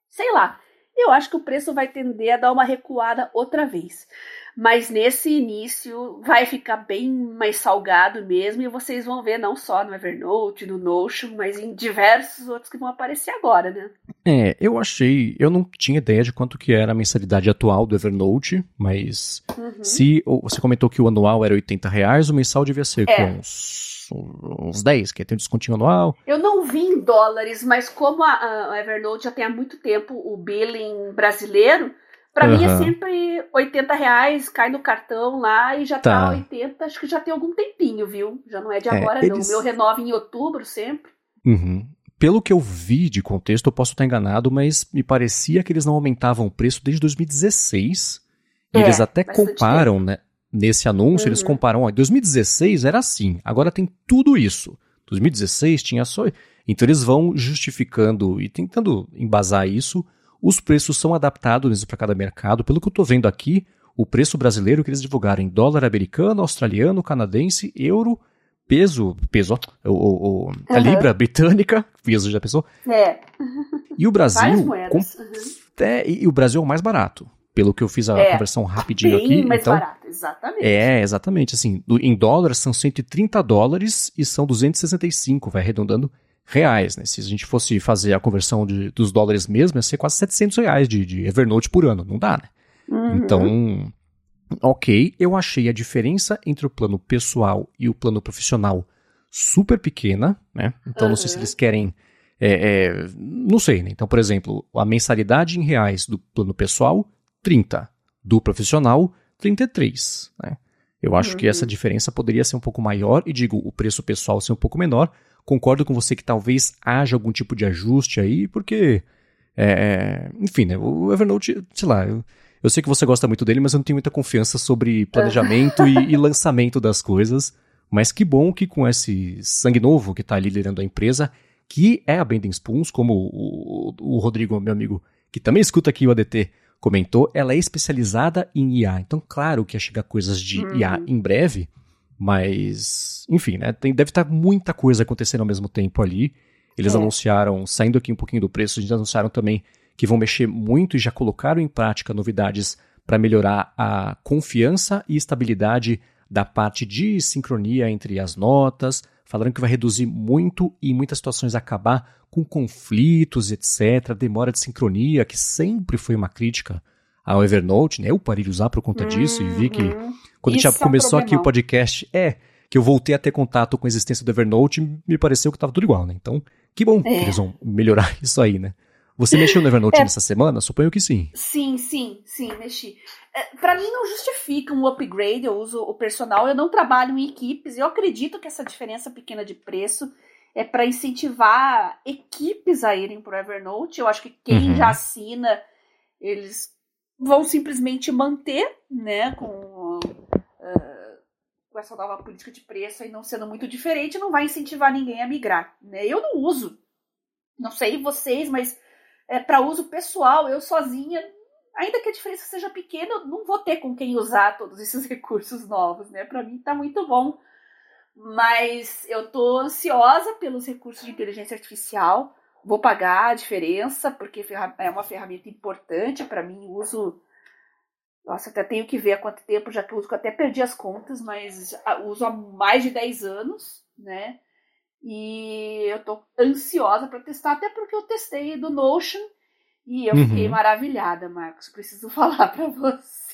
Sei lá, eu acho que o preço vai tender a dar uma recuada outra vez. Mas nesse início vai ficar bem mais salgado mesmo, e vocês vão ver não só no Evernote, no Notion, mas em diversos outros que vão aparecer agora, né? É, eu achei, eu não tinha ideia de quanto que era a mensalidade atual do Evernote, mas uhum. se você comentou que o anual era 80 reais, o mensal devia ser é. com uns uns 10, que tem um descontinho anual. Eu não vi em dólares, mas como a, a Evernote já tem há muito tempo o billing brasileiro, para uhum. mim é sempre 80 reais, cai no cartão lá e já tá. tá 80, acho que já tem algum tempinho, viu? Já não é de é, agora, é, eles... não. O meu renova em outubro sempre. Uhum. Pelo que eu vi de contexto, eu posso estar enganado, mas me parecia que eles não aumentavam o preço desde 2016. É, eles até comparam, né? nesse anúncio, uhum. eles comparam, ó, em 2016 era assim, agora tem tudo isso. 2016 tinha só. Então eles vão justificando e tentando embasar isso. Os preços são adaptados para cada mercado. Pelo que eu estou vendo aqui, o preço brasileiro que eles divulgaram em dólar americano, australiano, canadense, euro, peso, peso, ó, o, o, a uhum. libra britânica, peso já pensou? É. E o Brasil, com, é, e o Brasil é o mais barato pelo que eu fiz a é, conversão rapidinho aqui. mais então, barato, exatamente. É, exatamente. Assim, em dólares são 130 dólares e são 265, vai arredondando reais, né? Se a gente fosse fazer a conversão de, dos dólares mesmo, ia ser quase 700 reais de, de Evernote por ano, não dá, né? Uhum. Então, ok, eu achei a diferença entre o plano pessoal e o plano profissional super pequena, né? Então, uhum. não sei se uhum. eles querem... É, é, não sei, né? Então, por exemplo, a mensalidade em reais do plano pessoal 30. Do profissional, 33. Né? Eu acho uhum. que essa uhum. diferença poderia ser um pouco maior, e digo, o preço pessoal ser um pouco menor. Concordo com você que talvez haja algum tipo de ajuste aí, porque. É, é enfim, né? O Evernote, sei lá, eu, eu, sei que você gosta muito dele, mas eu não tenho muita confiança sobre planejamento e, e, lançamento das coisas. Mas que bom que com esse sangue novo que está ali liderando a empresa, que é a Bending Spoons, como o, o, o Rodrigo, meu amigo, que também escuta aqui o ADT, comentou, ela é especializada em IA. Então, claro que ia chegar coisas de uhum. IA em breve, Mas, enfim, né? Tem, deve estar muita coisa acontecendo ao mesmo tempo ali. Eles é. anunciaram, saindo aqui um pouquinho do preço, eles anunciaram também que vão mexer muito e já colocaram em prática novidades para melhorar a confiança e estabilidade da parte de sincronia entre as notas. Falaram que vai reduzir muito e em muitas situações acabar com conflitos, etc. Demora de sincronia, que sempre foi uma crítica ao Evernote, né? Eu parei de usar por conta disso uhum. e vi que uhum. quando Isso a gente começou é aqui o podcast, é que eu voltei a ter contato com a existência do Evernote, me pareceu que estava tudo igual, né? Então, que bom é. que eles vão melhorar isso aí, né? Você mexeu no Evernote é. nessa semana? Suponho que sim. Sim, sim, sim, mexi. É, para mim não justifica um upgrade, eu uso o personal, eu não trabalho em equipes, eu acredito que essa diferença pequena de preço é para incentivar equipes a irem para o Evernote. Eu acho que quem uhum. já assina, eles vão simplesmente manter, né, com, uh, com essa nova política de preço e não sendo muito diferente, não vai incentivar ninguém a migrar, né? Eu não uso, não sei vocês, mas é, para uso pessoal, eu sozinha, ainda que a diferença seja pequena, eu não vou ter com quem usar todos esses recursos novos, né? Para mim está muito bom. Mas eu tô ansiosa pelos recursos de inteligência artificial. Vou pagar a diferença, porque é uma ferramenta importante para mim. Uso. Nossa, até tenho que ver há quanto tempo já que uso, eu até perdi as contas, mas uso há mais de 10 anos, né? E eu tô ansiosa para testar, até porque eu testei do Notion e eu uhum. fiquei maravilhada, Marcos. Preciso falar para você.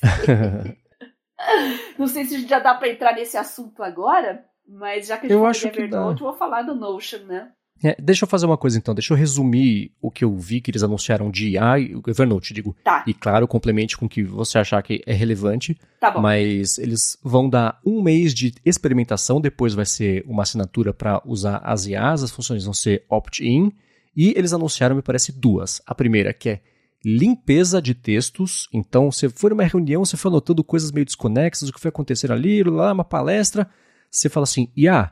Não sei se já dá para entrar nesse assunto agora, mas já que a gente eu acho Evernote, vou falar do Notion, né? É, deixa eu fazer uma coisa então, deixa eu resumir o que eu vi que eles anunciaram de AI, o Evernote, digo. Tá. E claro, complemente com o que você achar que é relevante. Tá bom. Mas eles vão dar um mês de experimentação, depois vai ser uma assinatura para usar as IAs, as funções vão ser opt-in. E eles anunciaram, me parece, duas. A primeira, que é limpeza de textos. Então, você foi numa reunião, você foi anotando coisas meio desconexas, o que foi acontecer ali, lá, uma palestra. Você fala assim, IA,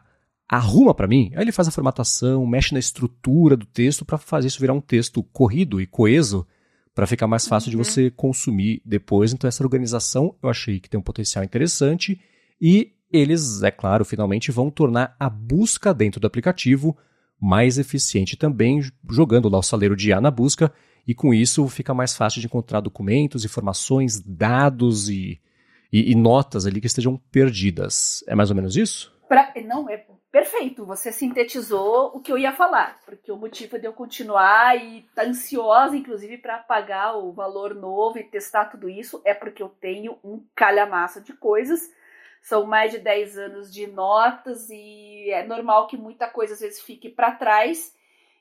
arruma para mim. Aí ele faz a formatação, mexe na estrutura do texto para fazer isso virar um texto corrido e coeso para ficar mais fácil uhum. de você consumir depois. Então essa organização eu achei que tem um potencial interessante e eles, é claro, finalmente vão tornar a busca dentro do aplicativo mais eficiente também, jogando lá o saleiro de IA na busca e com isso fica mais fácil de encontrar documentos, informações, dados e, e, e notas ali que estejam perdidas. É mais ou menos isso? Pra, não, é Perfeito, você sintetizou o que eu ia falar, porque o motivo de eu continuar e tá ansiosa, inclusive, para pagar o valor novo e testar tudo isso é porque eu tenho um calhamaço de coisas. São mais de 10 anos de notas e é normal que muita coisa às vezes fique para trás.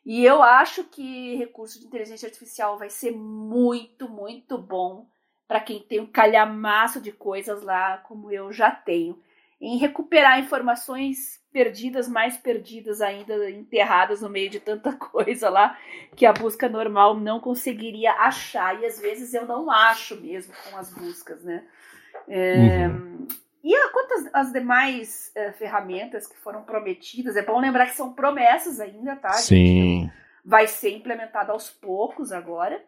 E eu acho que recurso de inteligência artificial vai ser muito, muito bom para quem tem um calhamaço de coisas lá, como eu já tenho, em recuperar informações perdidas, mais perdidas ainda, enterradas no meio de tanta coisa lá que a busca normal não conseguiria achar. E às vezes eu não acho mesmo com as buscas, né? É, uhum. E quantas as demais é, ferramentas que foram prometidas? É bom lembrar que são promessas ainda, tá? Sim. Gente? Vai ser implementado aos poucos agora.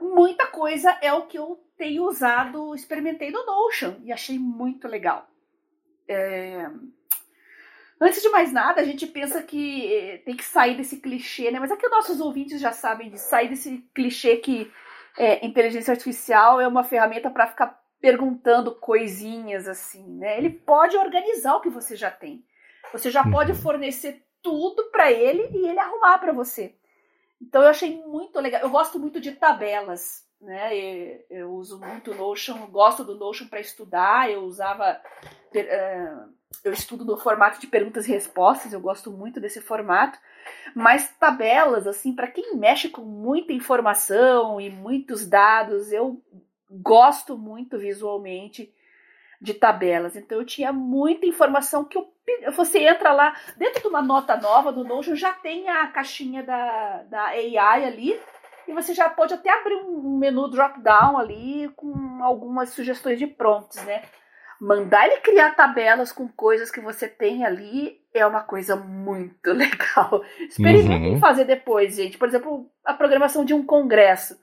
Muita coisa é o que eu tenho usado, experimentei no Notion e achei muito legal. É, Antes de mais nada, a gente pensa que eh, tem que sair desse clichê, né? Mas é que nossos ouvintes já sabem de sair desse clichê que é, inteligência artificial é uma ferramenta para ficar perguntando coisinhas assim, né? Ele pode organizar o que você já tem. Você já pode uhum. fornecer tudo para ele e ele arrumar para você. Então eu achei muito legal. Eu gosto muito de tabelas, né? Eu, uso muito Notion, gosto do Notion para estudar. Eu usava uh, eu estudo no formato de perguntas e respostas, eu gosto muito desse formato, mas tabelas, assim, para quem mexe com muita informação e muitos dados, eu gosto muito visualmente de tabelas. Então eu tinha muita informação que eu você entra lá dentro de uma nota nova do Notion já tem a caixinha da, da AI ali e você já pode até abrir um menu drop down ali com algumas sugestões de prompts, né? mandar ele criar tabelas com coisas que você tem ali é uma coisa muito legal. Experimentem uhum. fazer depois, gente. Por exemplo, a programação de um congresso.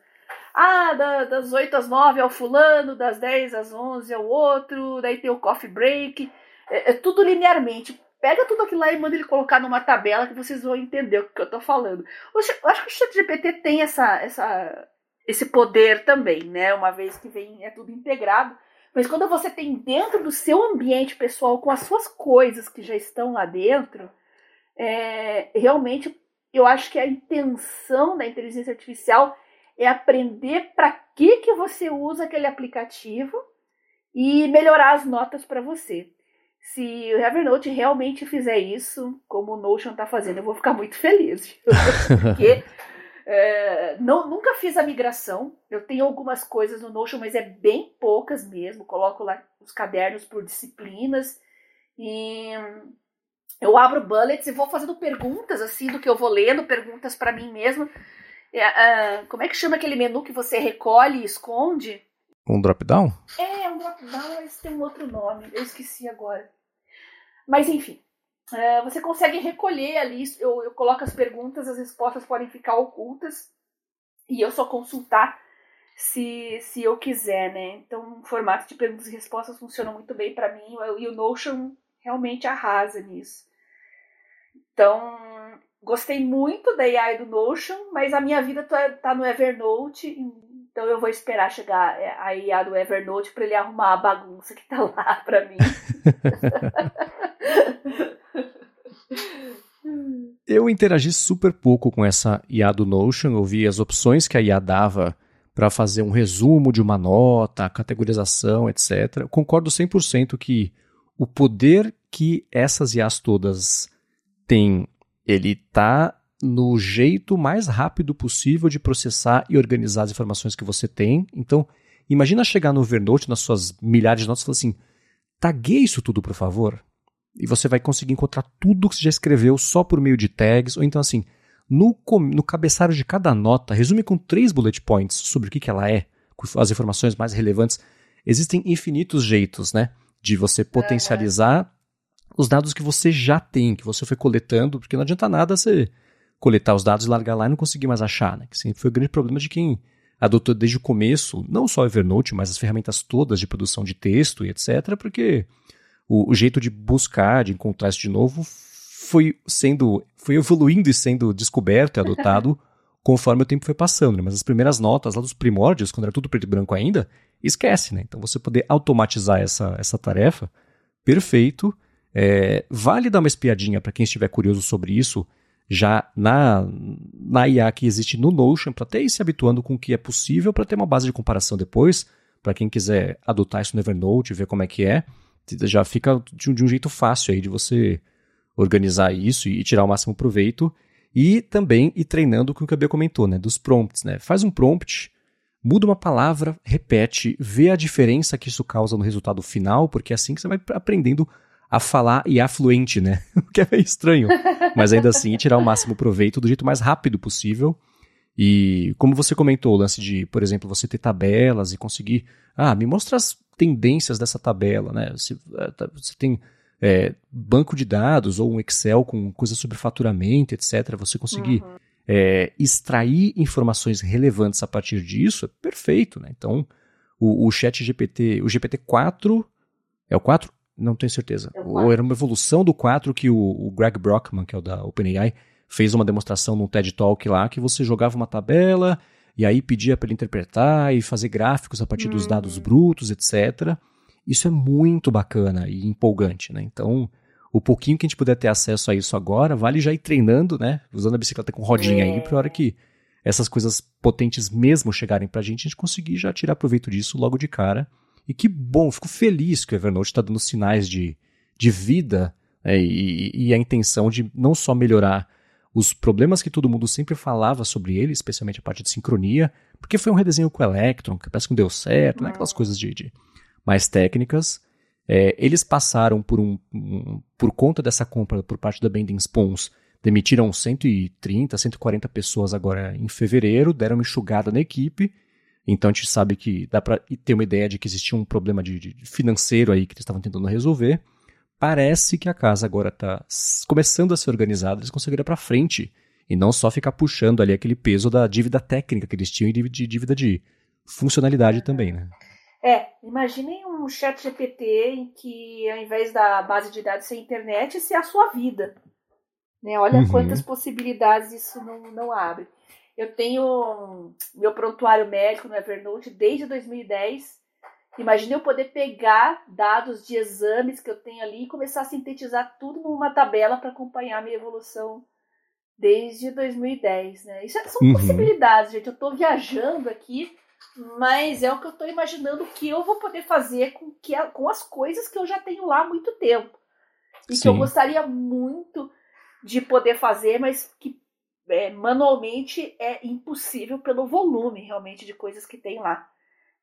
Ah, da, das 8 às 9 é o fulano, das 10 às 11 é o outro, daí tem o coffee break. é, é tudo linearmente. Pega tudo aquilo lá e manda ele colocar numa tabela que vocês vão entender o que eu tô falando. Eu acho que o ChatGPT tem essa, essa, esse poder também, né? Uma vez que vem, é tudo integrado. Mas quando você tem dentro do seu ambiente pessoal, com as suas coisas que já estão lá dentro, é, realmente eu acho que a intenção da inteligência artificial é aprender para que, que você usa aquele aplicativo e melhorar as notas para você. Se o Evernote realmente fizer isso, como o Notion está fazendo, eu vou ficar muito feliz. Porque é, não, nunca fiz a migração. Eu tenho algumas coisas no Notion, mas é bem poucas mesmo. Coloco lá os cadernos por disciplinas. E eu abro bullets e vou fazendo perguntas assim do que eu vou lendo, perguntas para mim mesma. É, uh, como é que chama aquele menu que você recolhe e esconde? Um drop-down? É, um drop-down, mas tem um outro nome, eu esqueci agora. Mas enfim, uh, você consegue recolher ali, eu, eu coloco as perguntas, as respostas podem ficar ocultas e eu só consultar se, se eu quiser, né? Então, o formato de perguntas e respostas funciona muito bem para mim e o Notion realmente arrasa nisso. Então, gostei muito da AI do Notion, mas a minha vida tá, tá no Evernote, então eu vou esperar chegar é, a IA do Evernote para ele arrumar a bagunça que tá lá para mim. eu interagi super pouco com essa IA do Notion, eu vi as opções que a IA dava para fazer um resumo de uma nota, categorização, etc. Eu concordo 100% que o poder que essas IAs todas têm ele está no jeito mais rápido possível de processar e organizar as informações que você tem. Então, imagina chegar no Evernote, nas suas milhares de notas, e falar assim: tague isso tudo, por favor. E você vai conseguir encontrar tudo que você já escreveu só por meio de tags, ou então assim, no, no cabeçalho de cada nota, resume com três bullet points sobre o que, que ela é, as informações mais relevantes. Existem infinitos jeitos, né, de você potencializar os dados que você já tem, que você foi coletando, porque não adianta nada você coletar os dados e largar lá e não conseguir mais achar, né? Que sempre foi o grande problema de quem adotou desde o começo, não só Evernote, mas as ferramentas todas de produção de texto e etc, porque o, o jeito de buscar, de encontrar isso de novo, foi sendo, foi evoluindo e sendo descoberto e adotado conforme o tempo foi passando, né? Mas as primeiras notas lá dos primórdios, quando era tudo preto e branco ainda, esquece, né? Então você poder automatizar essa, essa tarefa, perfeito, é, vale dar uma espiadinha para quem estiver curioso sobre isso, já na, na IA que existe no Notion, para até ir se habituando com o que é possível, para ter uma base de comparação depois, para quem quiser adotar isso no Evernote, ver como é que é, já fica de um, de um jeito fácil aí de você organizar isso e, tirar o máximo proveito. E também ir treinando com o que a Bia comentou, né? Dos prompts, né? Faz um prompt, muda uma palavra, repete, vê a diferença que isso causa no resultado final, porque é assim que você vai aprendendo a falar e afluente, né? O que é meio estranho. Mas ainda assim, tirar o máximo proveito do jeito mais rápido possível. E como você comentou, o lance de, por exemplo, você ter tabelas e conseguir. Ah, me mostra as tendências dessa tabela, né? Você, eh, tá, você tem é, banco de dados ou um Excel com coisas sobre faturamento, etc. Você conseguir uhum. é, extrair informações relevantes a partir disso é perfeito, né? Então, o, o chat GPT, o GPT-4, é o 4? Não tenho certeza. Ou era uma evolução do 4 que o, o, Greg Brockman, que é o da OpenAI, fez uma demonstração num TED Talk lá, que você jogava uma tabela e aí pedia para ele interpretar e fazer gráficos a partir dos dados hum. brutos, etc. Isso é muito bacana e empolgante, né? Então, o pouquinho que a gente puder ter acesso a isso agora, vale já ir treinando, né? Usando a bicicleta com rodinha é. aí, para hora que essas coisas potentes mesmo chegarem para a gente, a gente conseguir já tirar proveito disso logo de cara e que bom, fico feliz que o Evernote está dando sinais de, de vida é, e, e, a intenção de não só melhorar os problemas que todo mundo sempre falava sobre ele, especialmente a parte de sincronia, porque foi um redesenho com o Electron, que parece que não deu certo, né? aquelas coisas de, de mais técnicas. É, eles passaram por um, um, por conta dessa compra por parte da Bending Spoons, demitiram 130, 140 pessoas agora em fevereiro, deram uma enxugada na equipe então a gente sabe que dá para ter uma ideia de que existia um problema de, de financeiro aí que eles estavam tentando resolver. Parece que a casa agora está começando a ser organizada, eles conseguiram ir para frente e não só ficar puxando ali aquele peso da dívida técnica que eles tinham e de dívida de funcionalidade também, né? É, imaginem um chat GPT em que ao invés da base de dados ser internet, ser a sua vida. Né? Olha uhum. quantas possibilidades isso não, não abre. Eu tenho meu prontuário médico no Evernote desde 2010. Imagine eu poder pegar dados de exames que eu tenho ali e começar a sintetizar tudo numa tabela para acompanhar a minha evolução desde 2010, né? Isso é, são uhum. possibilidades, gente. Eu estou viajando aqui, mas é o que eu estou imaginando que eu vou poder fazer com, que, com as coisas que eu já tenho lá há muito tempo. E Sim. que eu gostaria muito de poder fazer, mas que é, manualmente é impossível pelo volume realmente de coisas que tem lá.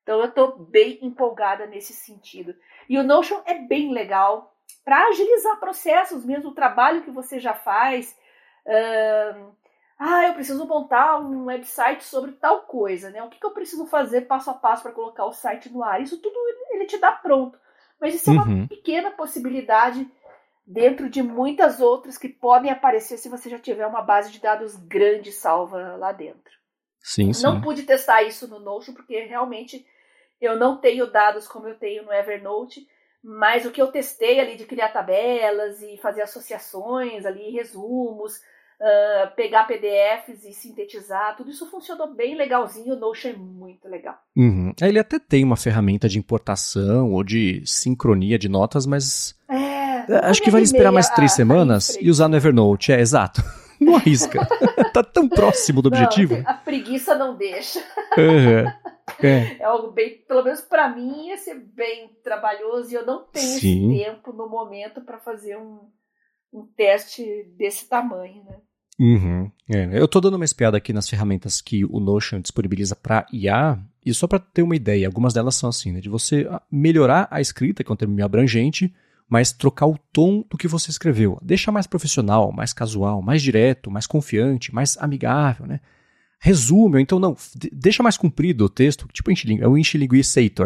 Então eu estou bem empolgada nesse sentido. E o Notion é bem legal para agilizar processos, mesmo o trabalho que você já faz. Uh, ah, eu preciso montar um website sobre tal coisa, né? O que, que eu preciso fazer passo a passo para colocar o site no ar? Isso tudo ele te dá pronto. Mas isso é uma uhum. pequena possibilidade dentro de muitas outras que podem aparecer se você já tiver uma base de dados grande salva lá dentro. Sim, sim. Não pude testar isso no Notion porque realmente eu não tenho dados como eu tenho no Evernote, mas o que eu testei ali de criar tabelas e fazer associações ali, resumos, uh, pegar PDFs e sintetizar, tudo isso funcionou bem legalzinho. O Notion é muito legal. Uhum. Ele até tem uma ferramenta de importação ou de sincronia de notas, mas é Acho que vale esperar mais três semanas e usar no Evernote. É, exato. Não arrisca. tá tão próximo do objetivo. Não, a preguiça não deixa. Uhum. É. é algo bem, pelo menos para mim, ia ser bem trabalhoso e eu não tenho Sim. esse tempo no momento para fazer um, um teste desse tamanho, né? Uhum. É, eu tô dando uma espiada aqui nas ferramentas que o Notion disponibiliza para IA, e só para ter uma ideia, algumas delas são assim, né, de você melhorar a escrita, que é um termo meio abrangente, mas trocar o tom do que você escreveu. Deixa mais profissional, mais casual, mais direto, mais confiante, mais amigável, né? Resume, ou então não, deixa mais comprido o texto, tipo enche, é o enche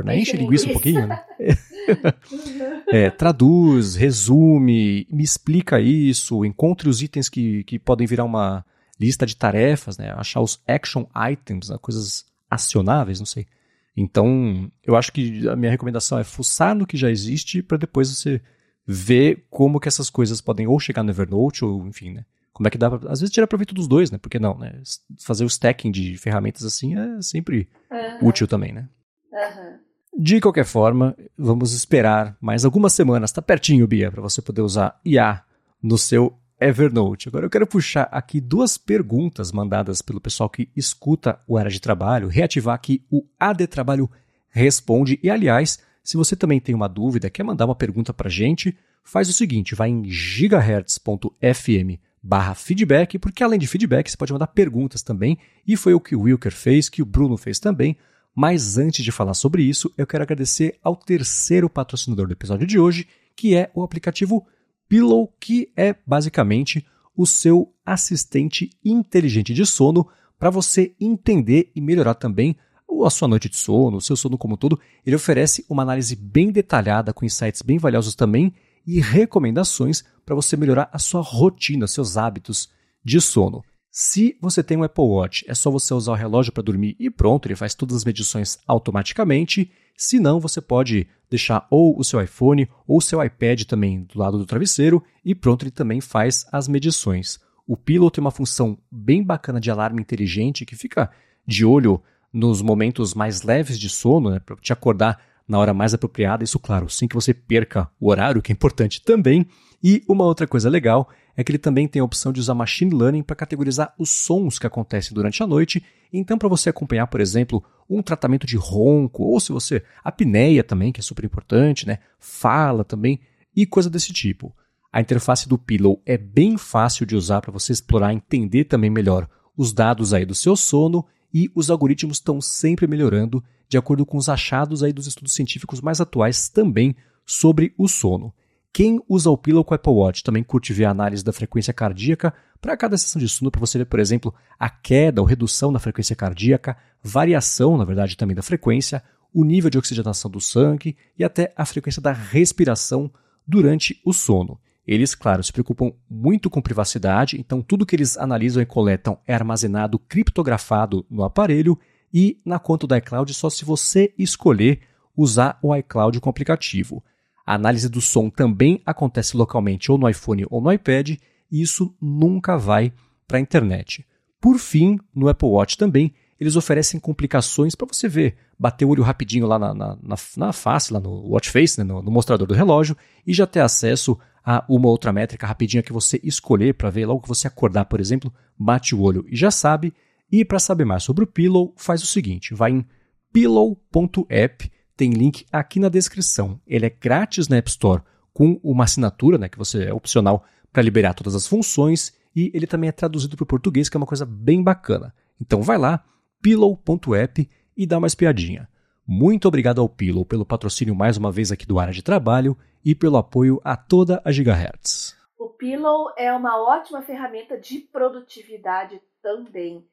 né? Enche linguiça um pouquinho, né? é, traduz, resume, me explica isso, encontre os itens que, que podem virar uma lista de tarefas, né? Achar os action items, né? coisas acionáveis, não sei. Então, eu acho que a minha recomendação é fuçar no que já existe para depois você ver como que essas coisas podem ou chegar no Evernote ou, enfim, né? Como é que dá pra, às vezes tirar proveito dos dois, né? Porque não, né? Fazer o stacking de ferramentas assim é sempre uhum. útil também, né? Uhum. De qualquer forma, vamos esperar mais algumas semanas, tá pertinho, Bia, para você poder usar IA no seu Evernote. Agora eu quero puxar aqui duas perguntas mandadas pelo pessoal que escuta o Área de Trabalho, reativar aqui o AD Trabalho Responde. E aliás, se você também tem uma dúvida, quer mandar uma pergunta para gente, faz o seguinte, vai em gigahertz.fm barra feedback, porque além de feedback, você pode mandar perguntas também, e foi o que o Wilker fez, que o Bruno fez também. Mas antes de falar sobre isso, eu quero agradecer ao terceiro patrocinador do episódio de hoje, que é o aplicativo Pillow, que é basicamente o seu assistente inteligente de sono para você entender e melhorar também a sua noite de sono, o seu sono como um todo. Ele oferece uma análise bem detalhada com insights bem valiosos também e recomendações para você melhorar a sua rotina, seus hábitos de sono. Se você tem um Apple Watch, é só você usar o relógio para dormir e pronto, ele faz todas as medições automaticamente. Se não, você pode deixar ou o seu iPhone ou o seu iPad também do lado do travesseiro e pronto, ele também faz as medições. O Pillow tem uma função bem bacana de alarme inteligente que fica de olho nos momentos mais leves de sono, né, para te acordar na hora mais apropriada. Isso, claro, sem que você perca o horário, que é importante também. E uma outra coisa legal é que ele também tem a opção de usar machine learning para categorizar os sons que acontecem durante a noite. Então, para você acompanhar, por exemplo, um tratamento de ronco, ou se você. apneia também, que é super importante, né? Fala também, e coisa desse tipo. A interface do Pillow é bem fácil de usar para você explorar e entender também melhor os dados aí do seu sono e os algoritmos estão sempre melhorando de acordo com os achados aí dos estudos científicos mais atuais também sobre o sono. Quem usa o Pillow com o Apple Watch também curte ver a análise da frequência cardíaca para cada sessão de sono, para você ver, por exemplo, a queda ou redução da frequência cardíaca, variação, na verdade, também da frequência, o nível de oxigenação do sangue e até a frequência da respiração durante o sono. Eles, claro, se preocupam muito com privacidade, então tudo que eles analisam e coletam é armazenado criptografado no aparelho e na conta do iCloud só se você escolher usar o iCloud com o aplicativo. A análise do som também acontece localmente ou no iPhone ou no iPad, e isso nunca vai para a internet. Por fim, no Apple Watch também, eles oferecem complicações para você ver, bater o olho rapidinho lá na, na, na, na face, lá no watch face, né, no, no, mostrador do relógio, e já ter acesso a uma outra métrica rapidinha que você escolher para ver logo que você acordar, por exemplo, bate o olho e já sabe. E para saber mais sobre o Pillow, faz o seguinte, vai em pillow.app, tem link aqui na descrição. Ele é grátis na App Store com uma assinatura, né, que você é opcional para liberar todas as funções, e ele também é traduzido para o português, que é uma coisa bem bacana. Então vai lá, pillow.app e dá uma espiadinha. Muito obrigado ao Pillow pelo patrocínio mais uma vez aqui do Área de Trabalho e pelo apoio a toda a Gigahertz. O Pillow é uma ótima ferramenta de produtividade também.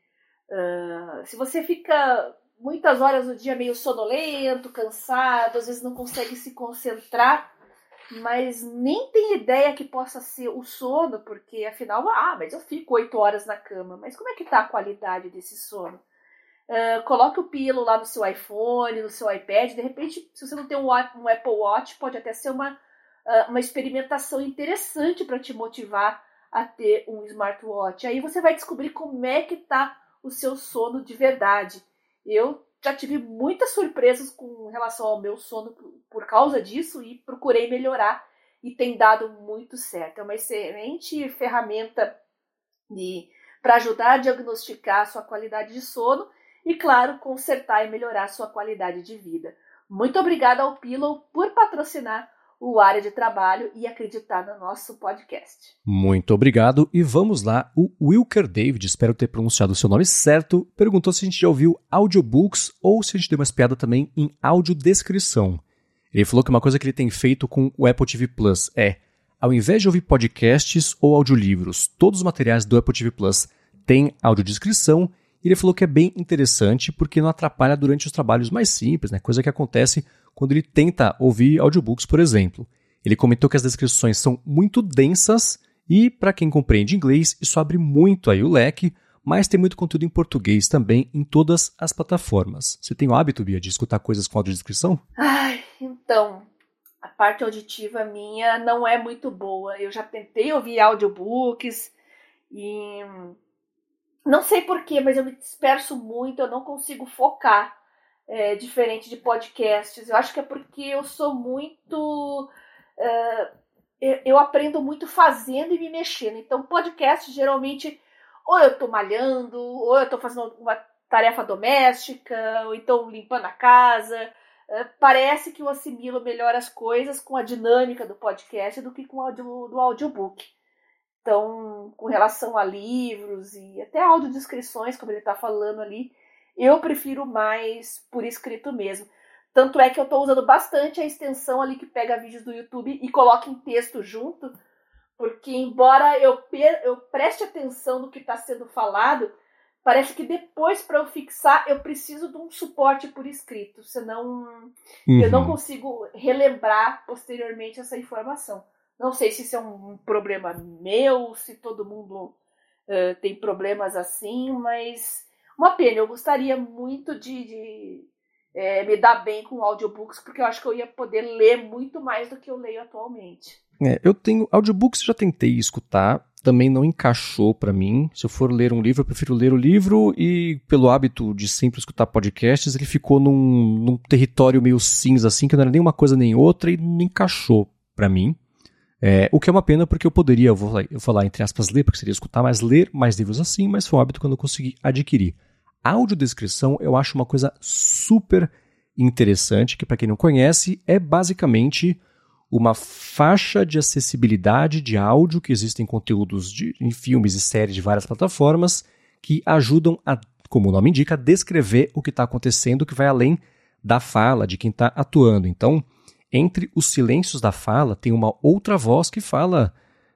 Uh, se você fica muitas horas no dia meio sonolento, cansado, às vezes não consegue se concentrar, mas nem tem ideia que possa ser o sono, porque afinal, ah, mas eu fico oito horas na cama. Mas como é que está a qualidade desse sono? Uh, coloque o pilo lá no seu iPhone, no seu iPad. De repente, se você não tem um, um Apple Watch, pode até ser uma, uh, uma experimentação interessante para te motivar a ter um smartwatch. Aí você vai descobrir como é que está o seu sono de verdade. Eu já tive muitas surpresas com relação ao meu sono por causa disso e procurei melhorar e tem dado muito certo. É uma excelente ferramenta para ajudar a diagnosticar a sua qualidade de sono e, claro, consertar e melhorar sua qualidade de vida. Muito obrigada ao Pillow por patrocinar o área de trabalho e acreditar no nosso podcast. Muito obrigado e vamos lá. O Wilker David, espero ter pronunciado o seu nome certo, perguntou se a gente já ouviu audiobooks ou se a gente deu uma espiada também em audiodescrição. Ele falou que uma coisa que ele tem feito com o Apple TV Plus é, ao invés de ouvir podcasts ou audiolivros, todos os materiais do Apple TV Plus têm audiodescrição ele falou que é bem interessante porque não atrapalha durante os trabalhos mais simples, né? coisa que acontece quando ele tenta ouvir audiobooks, por exemplo. Ele comentou que as descrições são muito densas e, para quem compreende inglês, isso abre muito aí o leque, mas tem muito conteúdo em português também em todas as plataformas. Você tem o hábito, Bia, de escutar coisas com audiodescrição? Ai, então, a parte auditiva minha não é muito boa. Eu já tentei ouvir audiobooks e não sei porquê, mas eu me disperso muito, eu não consigo focar. É, diferente de podcasts. Eu acho que é porque eu sou muito. É, eu aprendo muito fazendo e me mexendo. Então, podcast geralmente, ou eu tô malhando, ou eu tô fazendo uma tarefa doméstica, ou então limpando a casa. É, parece que eu assimilo melhor as coisas com a dinâmica do podcast do que com o audio, do audiobook. Então, com relação a livros e até audiodescrições, como ele está falando ali, eu prefiro mais por escrito mesmo. Tanto é que eu estou usando bastante a extensão ali que pega vídeos do YouTube e coloca em texto junto, porque embora eu, eu preste atenção no que está sendo falado, parece que depois para eu fixar eu preciso de um suporte por escrito, senão uhum. eu não uhum. consigo relembrar posteriormente essa informação. Não sei se isso é um problema meu, se todo mundo uh, tem problemas assim, mas uma pena. Eu gostaria muito de, de é, me dar bem com audiobooks, porque eu acho que eu ia poder ler muito mais do que eu leio atualmente. É, eu tenho audiobooks, já tentei escutar, também não encaixou para mim. Se eu for ler um livro, eu prefiro ler o livro e pelo hábito de sempre escutar podcasts, ele ficou num, num território meio cinza assim, que não era nem uma coisa nem outra e não encaixou para mim. É, o que é uma pena porque eu poderia, eu vou, eu vou falar entre aspas, ler, porque seria escutar, mas ler mais livros assim, mas foi um hábito quando eu consegui adquirir. A audiodescrição eu acho uma coisa super interessante, que para quem não conhece, é basicamente uma faixa de acessibilidade de áudio que existem conteúdos de, em filmes e séries de várias plataformas que ajudam a, como o nome indica, descrever o que está acontecendo, que vai além da fala de quem está atuando. Então, entre os silêncios da fala, tem uma outra voz que fala.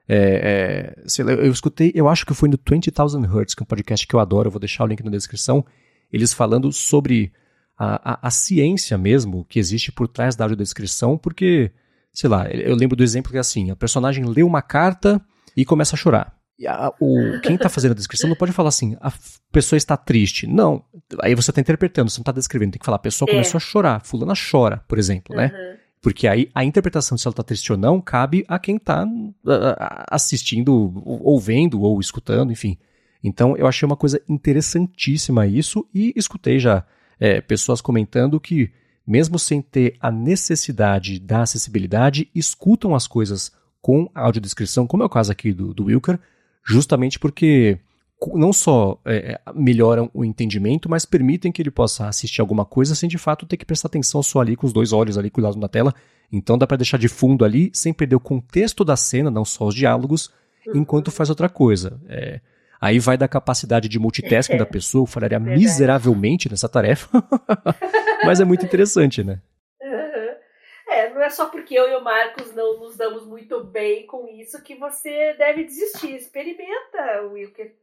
É, é, eu escutei, eu acho que foi no 20,000 Hertz, que é um podcast que eu adoro, eu vou deixar o link na descrição, eles falando sobre a, a, a ciência mesmo que existe por trás da audiodescrição, porque, sei lá, eu lembro do exemplo que é assim, a personagem lê uma carta e começa a chorar. a, o, quem está fazendo a descrição não pode falar assim, a pessoa está triste. Não. Aí você está interpretando, você não está descrevendo. Tem que falar, a pessoa é. começou a chorar, fulana chora, por exemplo, né? uhum. né? Porque aí a interpretação se ela está triste ou não cabe a quem está assistindo, ou vendo, ou escutando, enfim. Então eu achei uma coisa interessantíssima isso e escutei já é, pessoas comentando que, mesmo sem ter a necessidade da acessibilidade, escutam as coisas com audiodescrição, como é o caso aqui do, do Wilker, justamente porque não só é, melhoram o entendimento, mas permitem que ele possa assistir alguma coisa sem de fato ter que prestar atenção só ali com os dois olhos ali cuidados na tela. Então dá para deixar de fundo ali, sem perder o contexto da cena, não só os diálogos, uhum. enquanto faz outra coisa. É, aí vai da capacidade de multitasking da pessoa, eu falaria miseravelmente nessa tarefa, mas é muito interessante, né? É, não é só porque eu e o Marcos não nos damos muito bem com isso que você deve desistir. Experimenta, Wilker.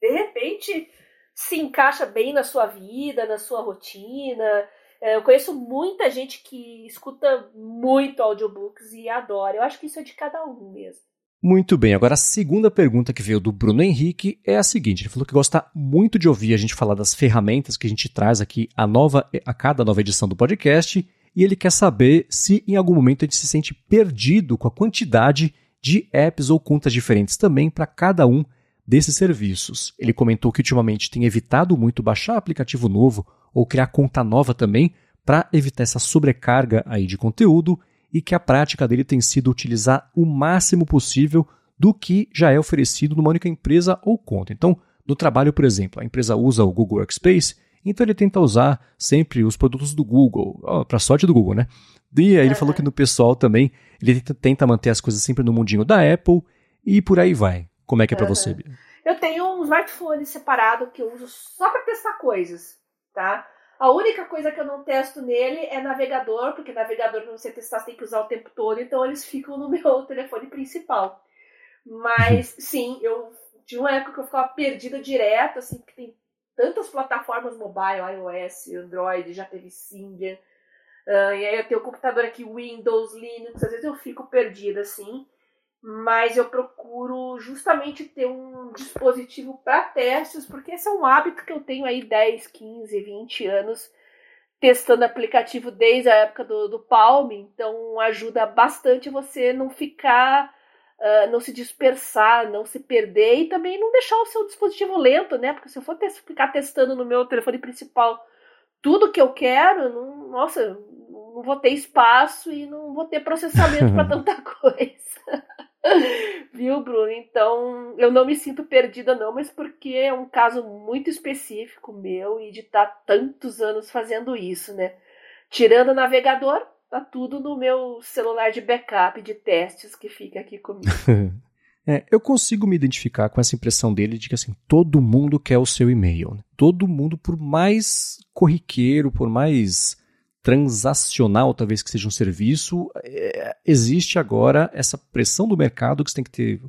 De repente se encaixa bem na sua vida, na sua rotina. É, eu conheço muita gente que escuta muito audiobooks e adora. Eu acho que isso é de cada um mesmo. Muito bem, agora a segunda pergunta que veio do Bruno Henrique é a seguinte: ele falou que gosta muito de ouvir a gente falar das ferramentas que a gente traz aqui a, nova, a cada nova edição do podcast e ele quer saber se em algum momento a gente se sente perdido com a quantidade de apps ou contas diferentes também para cada um desses serviços. Ele comentou que ultimamente tem evitado muito baixar aplicativo novo ou criar conta nova também para evitar essa sobrecarga aí de conteúdo e que a prática dele tem sido utilizar o máximo possível do que já é oferecido numa única empresa ou conta. Então, no trabalho, por exemplo, a empresa usa o Google Workspace então ele tenta usar sempre os produtos do Google, oh, para sorte do Google, né? E aí ele falou que no pessoal também ele tenta manter as coisas sempre no mundinho da Apple e por aí vai. Como é que é para uhum. você, Bia? Eu tenho um smartphone separado que eu uso só para testar coisas, tá? A única coisa que eu não testo nele é navegador, porque navegador para você testar você tem que usar o tempo todo, então eles ficam no meu telefone principal. Mas sim, eu tinha uma época que eu ficava perdida direto, assim, porque tem tantas plataformas mobile, iOS, Android, já teve Symbian. Uh, e aí eu tenho o computador aqui, Windows, Linux, às vezes eu fico perdida assim. Mas eu procuro justamente ter um dispositivo para testes, porque esse é um hábito que eu tenho aí 10, 15, 20 anos testando aplicativo desde a época do, do Palm, então ajuda bastante você não ficar uh, não se dispersar, não se perder e também não deixar o seu dispositivo lento, né? Porque se eu for te ficar testando no meu telefone principal tudo que eu quero, não, nossa, não vou ter espaço e não vou ter processamento para tanta coisa. Viu, Bruno? Então, eu não me sinto perdida, não, mas porque é um caso muito específico meu e de estar tá tantos anos fazendo isso, né? Tirando o navegador, Tá tudo no meu celular de backup de testes que fica aqui comigo. É, eu consigo me identificar com essa impressão dele de que assim, todo mundo quer o seu e-mail. Né? Todo mundo, por mais corriqueiro, por mais transacional talvez que seja um serviço, é, existe agora essa pressão do mercado que você tem que ter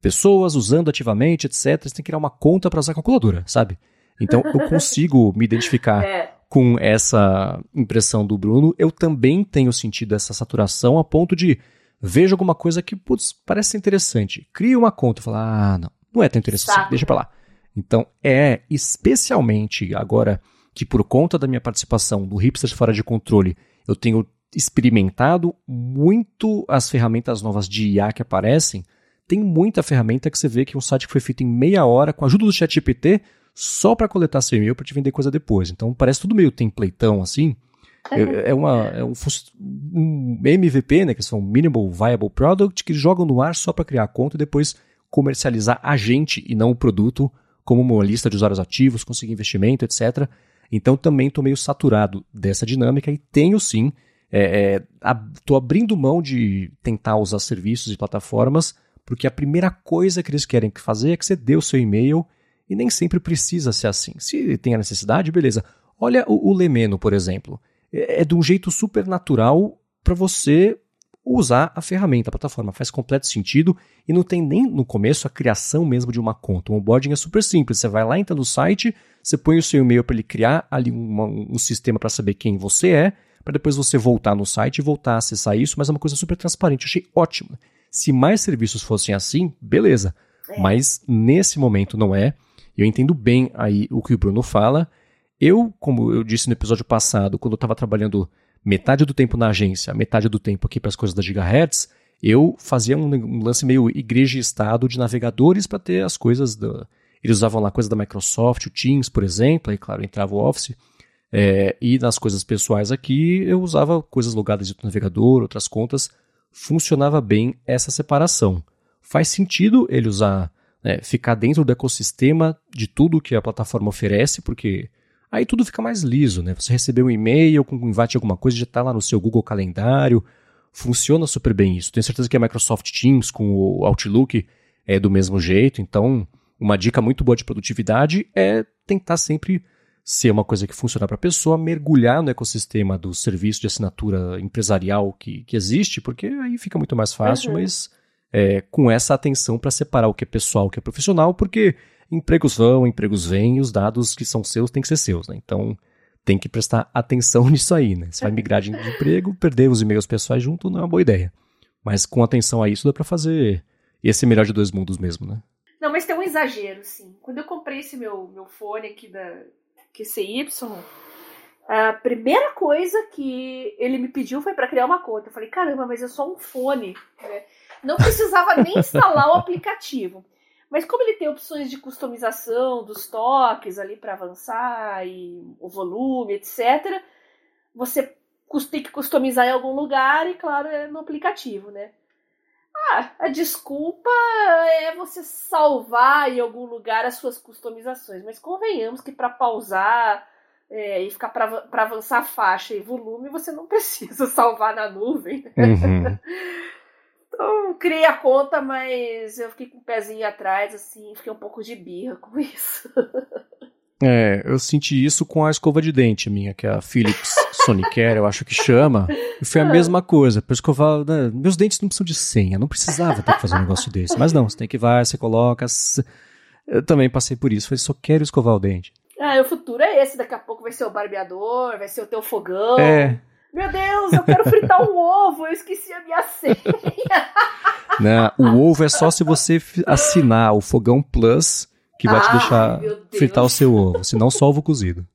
pessoas usando ativamente, etc. Você tem que criar uma conta para usar a calculadora, sabe? Então eu consigo me identificar é com essa impressão do Bruno, eu também tenho sentido essa saturação a ponto de vejo alguma coisa que, putz, parece interessante. Crio uma conta e falo, ah, não, não é tão interessante, Sabe. deixa pra lá. Então, é especialmente agora que por conta da minha participação do Hipsters Fora de Controle, eu tenho experimentado muito as ferramentas novas de IA que aparecem. Tem muita ferramenta que você vê que um site que foi feito em meia hora com a ajuda do ChatGPT só para coletar seu e-mail para te vender coisa depois. Então parece tudo meio templateão assim. É, é, uma, é um, um, MVP, né, que são Minimal Viable Product, que jogam no ar só para criar a conta e depois comercializar a gente e não o produto, como uma lista de usuários ativos, conseguir investimento, etc. Então também estou meio saturado dessa dinâmica e tenho sim, estou é, é, abrindo mão de tentar usar serviços e plataformas, porque a primeira coisa que eles querem fazer é que você dê o seu e-mail e nem sempre precisa ser assim. Se tem a necessidade, beleza. Olha o, o Lemeno, por exemplo. É, é de um jeito super natural para você usar a ferramenta, a plataforma. Faz completo sentido e não tem nem no começo a criação mesmo de uma conta. O onboarding é super simples. Você vai lá, entra no site, você põe o seu e-mail para ele criar ali uma, um sistema para saber quem você é, para depois você voltar no site e voltar a acessar isso, mas é uma coisa super transparente. Eu achei ótimo. Se mais serviços fossem assim, beleza. É. Mas nesse momento não é. Eu entendo bem aí o que o Bruno fala. Eu, como eu disse no episódio passado, quando eu estava trabalhando metade do tempo na agência, metade do tempo aqui para as coisas da Gigahertz, eu fazia um, lance meio igreja e estado de navegadores para ter as coisas da. Eles usavam lá coisa da Microsoft, o Teams, por exemplo, aí, claro, entrava o Office. É, e nas coisas pessoais aqui, eu usava coisas logadas do navegador, outras contas. Funcionava bem essa separação. Faz sentido ele usar, né, ficar dentro do ecossistema de tudo que a plataforma oferece, porque Aí tudo fica mais liso, né? Você recebeu um e-mail com um invite de alguma coisa, já está lá no seu Google Calendário. Funciona super bem isso. Tenho certeza que a Microsoft Teams com o Outlook é do mesmo jeito. Então, uma dica muito boa de produtividade é tentar sempre ser uma coisa que funciona para a pessoa, mergulhar no ecossistema do serviço de assinatura empresarial que, que existe, porque aí fica muito mais fácil, uhum. mas é, com essa atenção para separar o que é pessoal, o que é profissional, porque empregos vão, empregos vêm, e os dados que são seus têm que ser seus, né? Então tem que prestar atenção nisso aí, né? Você vai migrar de emprego, perder os e-mails pessoais junto não é uma boa ideia. Mas com atenção a isso dá para fazer esse melhor de dois mundos mesmo, né? Não, mas tem um exagero, sim. Quando eu comprei esse meu, meu fone aqui da QCY, a primeira coisa que ele me pediu foi para criar uma conta. Eu falei, caramba, mas é só um fone. Né? Não precisava nem instalar o aplicativo. Mas como ele tem opções de customização dos toques ali para avançar e o volume, etc., você tem que customizar em algum lugar e, claro, é no aplicativo, né? Ah, a desculpa é você salvar em algum lugar as suas customizações, mas convenhamos que para pausar é, e ficar para avançar faixa e volume, você não precisa salvar na nuvem. Uhum. Então, criei a conta, mas eu fiquei com o pezinho atrás, assim, fiquei um pouco de birra com isso. É, eu senti isso com a escova de dente minha, que é a Philips Sonicare, eu acho que chama. E foi a ah. mesma coisa. Para escovar, né, meus dentes não precisam de senha, não precisava ter que fazer um negócio desse. Mas não, você tem que vai, você coloca. Eu também passei por isso, falei, só quero escovar o dente. Ah, o futuro é esse, daqui a pouco vai ser o barbeador, vai ser o teu fogão. É. Meu Deus, eu quero fritar um ovo, eu esqueci a minha senha. Não, o ovo é só se você assinar o Fogão Plus, que vai te deixar fritar o seu ovo, senão só ovo cozido.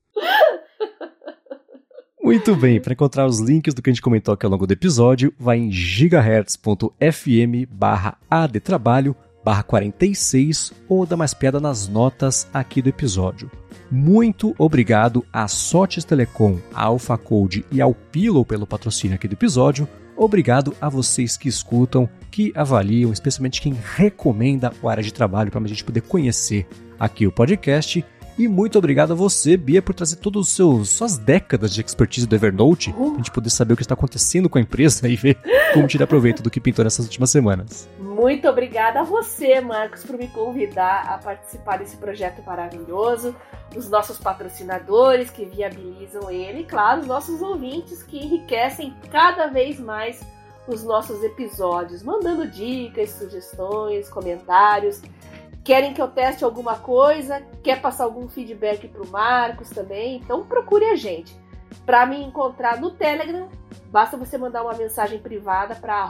Muito bem, para encontrar os links do que a gente comentou aqui ao longo do episódio, vai em gigahertz.fm barra adtrabalho barra 46 ou dá mais piada nas notas aqui do episódio. Muito obrigado a Sotes Telecom, a Alpha Code e ao Pillow pelo patrocínio aqui do episódio. Obrigado a vocês que escutam, que avaliam, especialmente quem recomenda o área de trabalho para a gente poder conhecer aqui o podcast. E muito obrigado a você, Bia, por trazer todas as suas décadas de expertise do Evernote, para a gente poder saber o que está acontecendo com a empresa e ver como tirar proveito do que pintou nessas últimas semanas. Muito obrigada a você, Marcos, por me convidar a participar desse projeto maravilhoso, os nossos patrocinadores que viabilizam ele, e claro, os nossos ouvintes que enriquecem cada vez mais os nossos episódios, mandando dicas, sugestões, comentários. Querem que eu teste alguma coisa? Quer passar algum feedback para o Marcos também? Então procure a gente. Para me encontrar no Telegram, basta você mandar uma mensagem privada para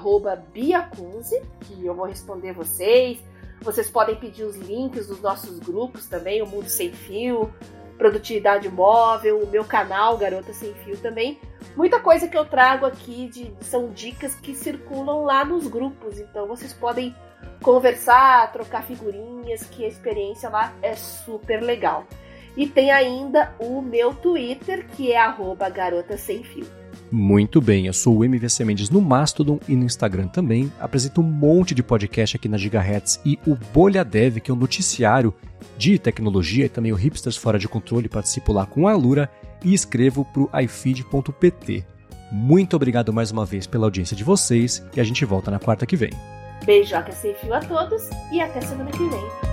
biacunze, que eu vou responder vocês. Vocês podem pedir os links dos nossos grupos também, o Mundo Sem Fio, Produtividade Móvel, o meu canal Garota Sem Fio também. Muita coisa que eu trago aqui de, são dicas que circulam lá nos grupos, então vocês podem conversar, trocar figurinhas, que a experiência lá é super legal. E tem ainda o meu Twitter, que é arroba garota sem fio. Muito bem, eu sou o MVC Mendes no Mastodon e no Instagram também. Apresento um monte de podcast aqui na Gigahertz e o Bolha Dev, que é um noticiário de tecnologia, e também o Hipsters Fora de Controle, participo lá com a Alura e escrevo para o ifeed.pt. Muito obrigado mais uma vez pela audiência de vocês e a gente volta na quarta que vem. Beijoca sem fio a todos e até semana que vem.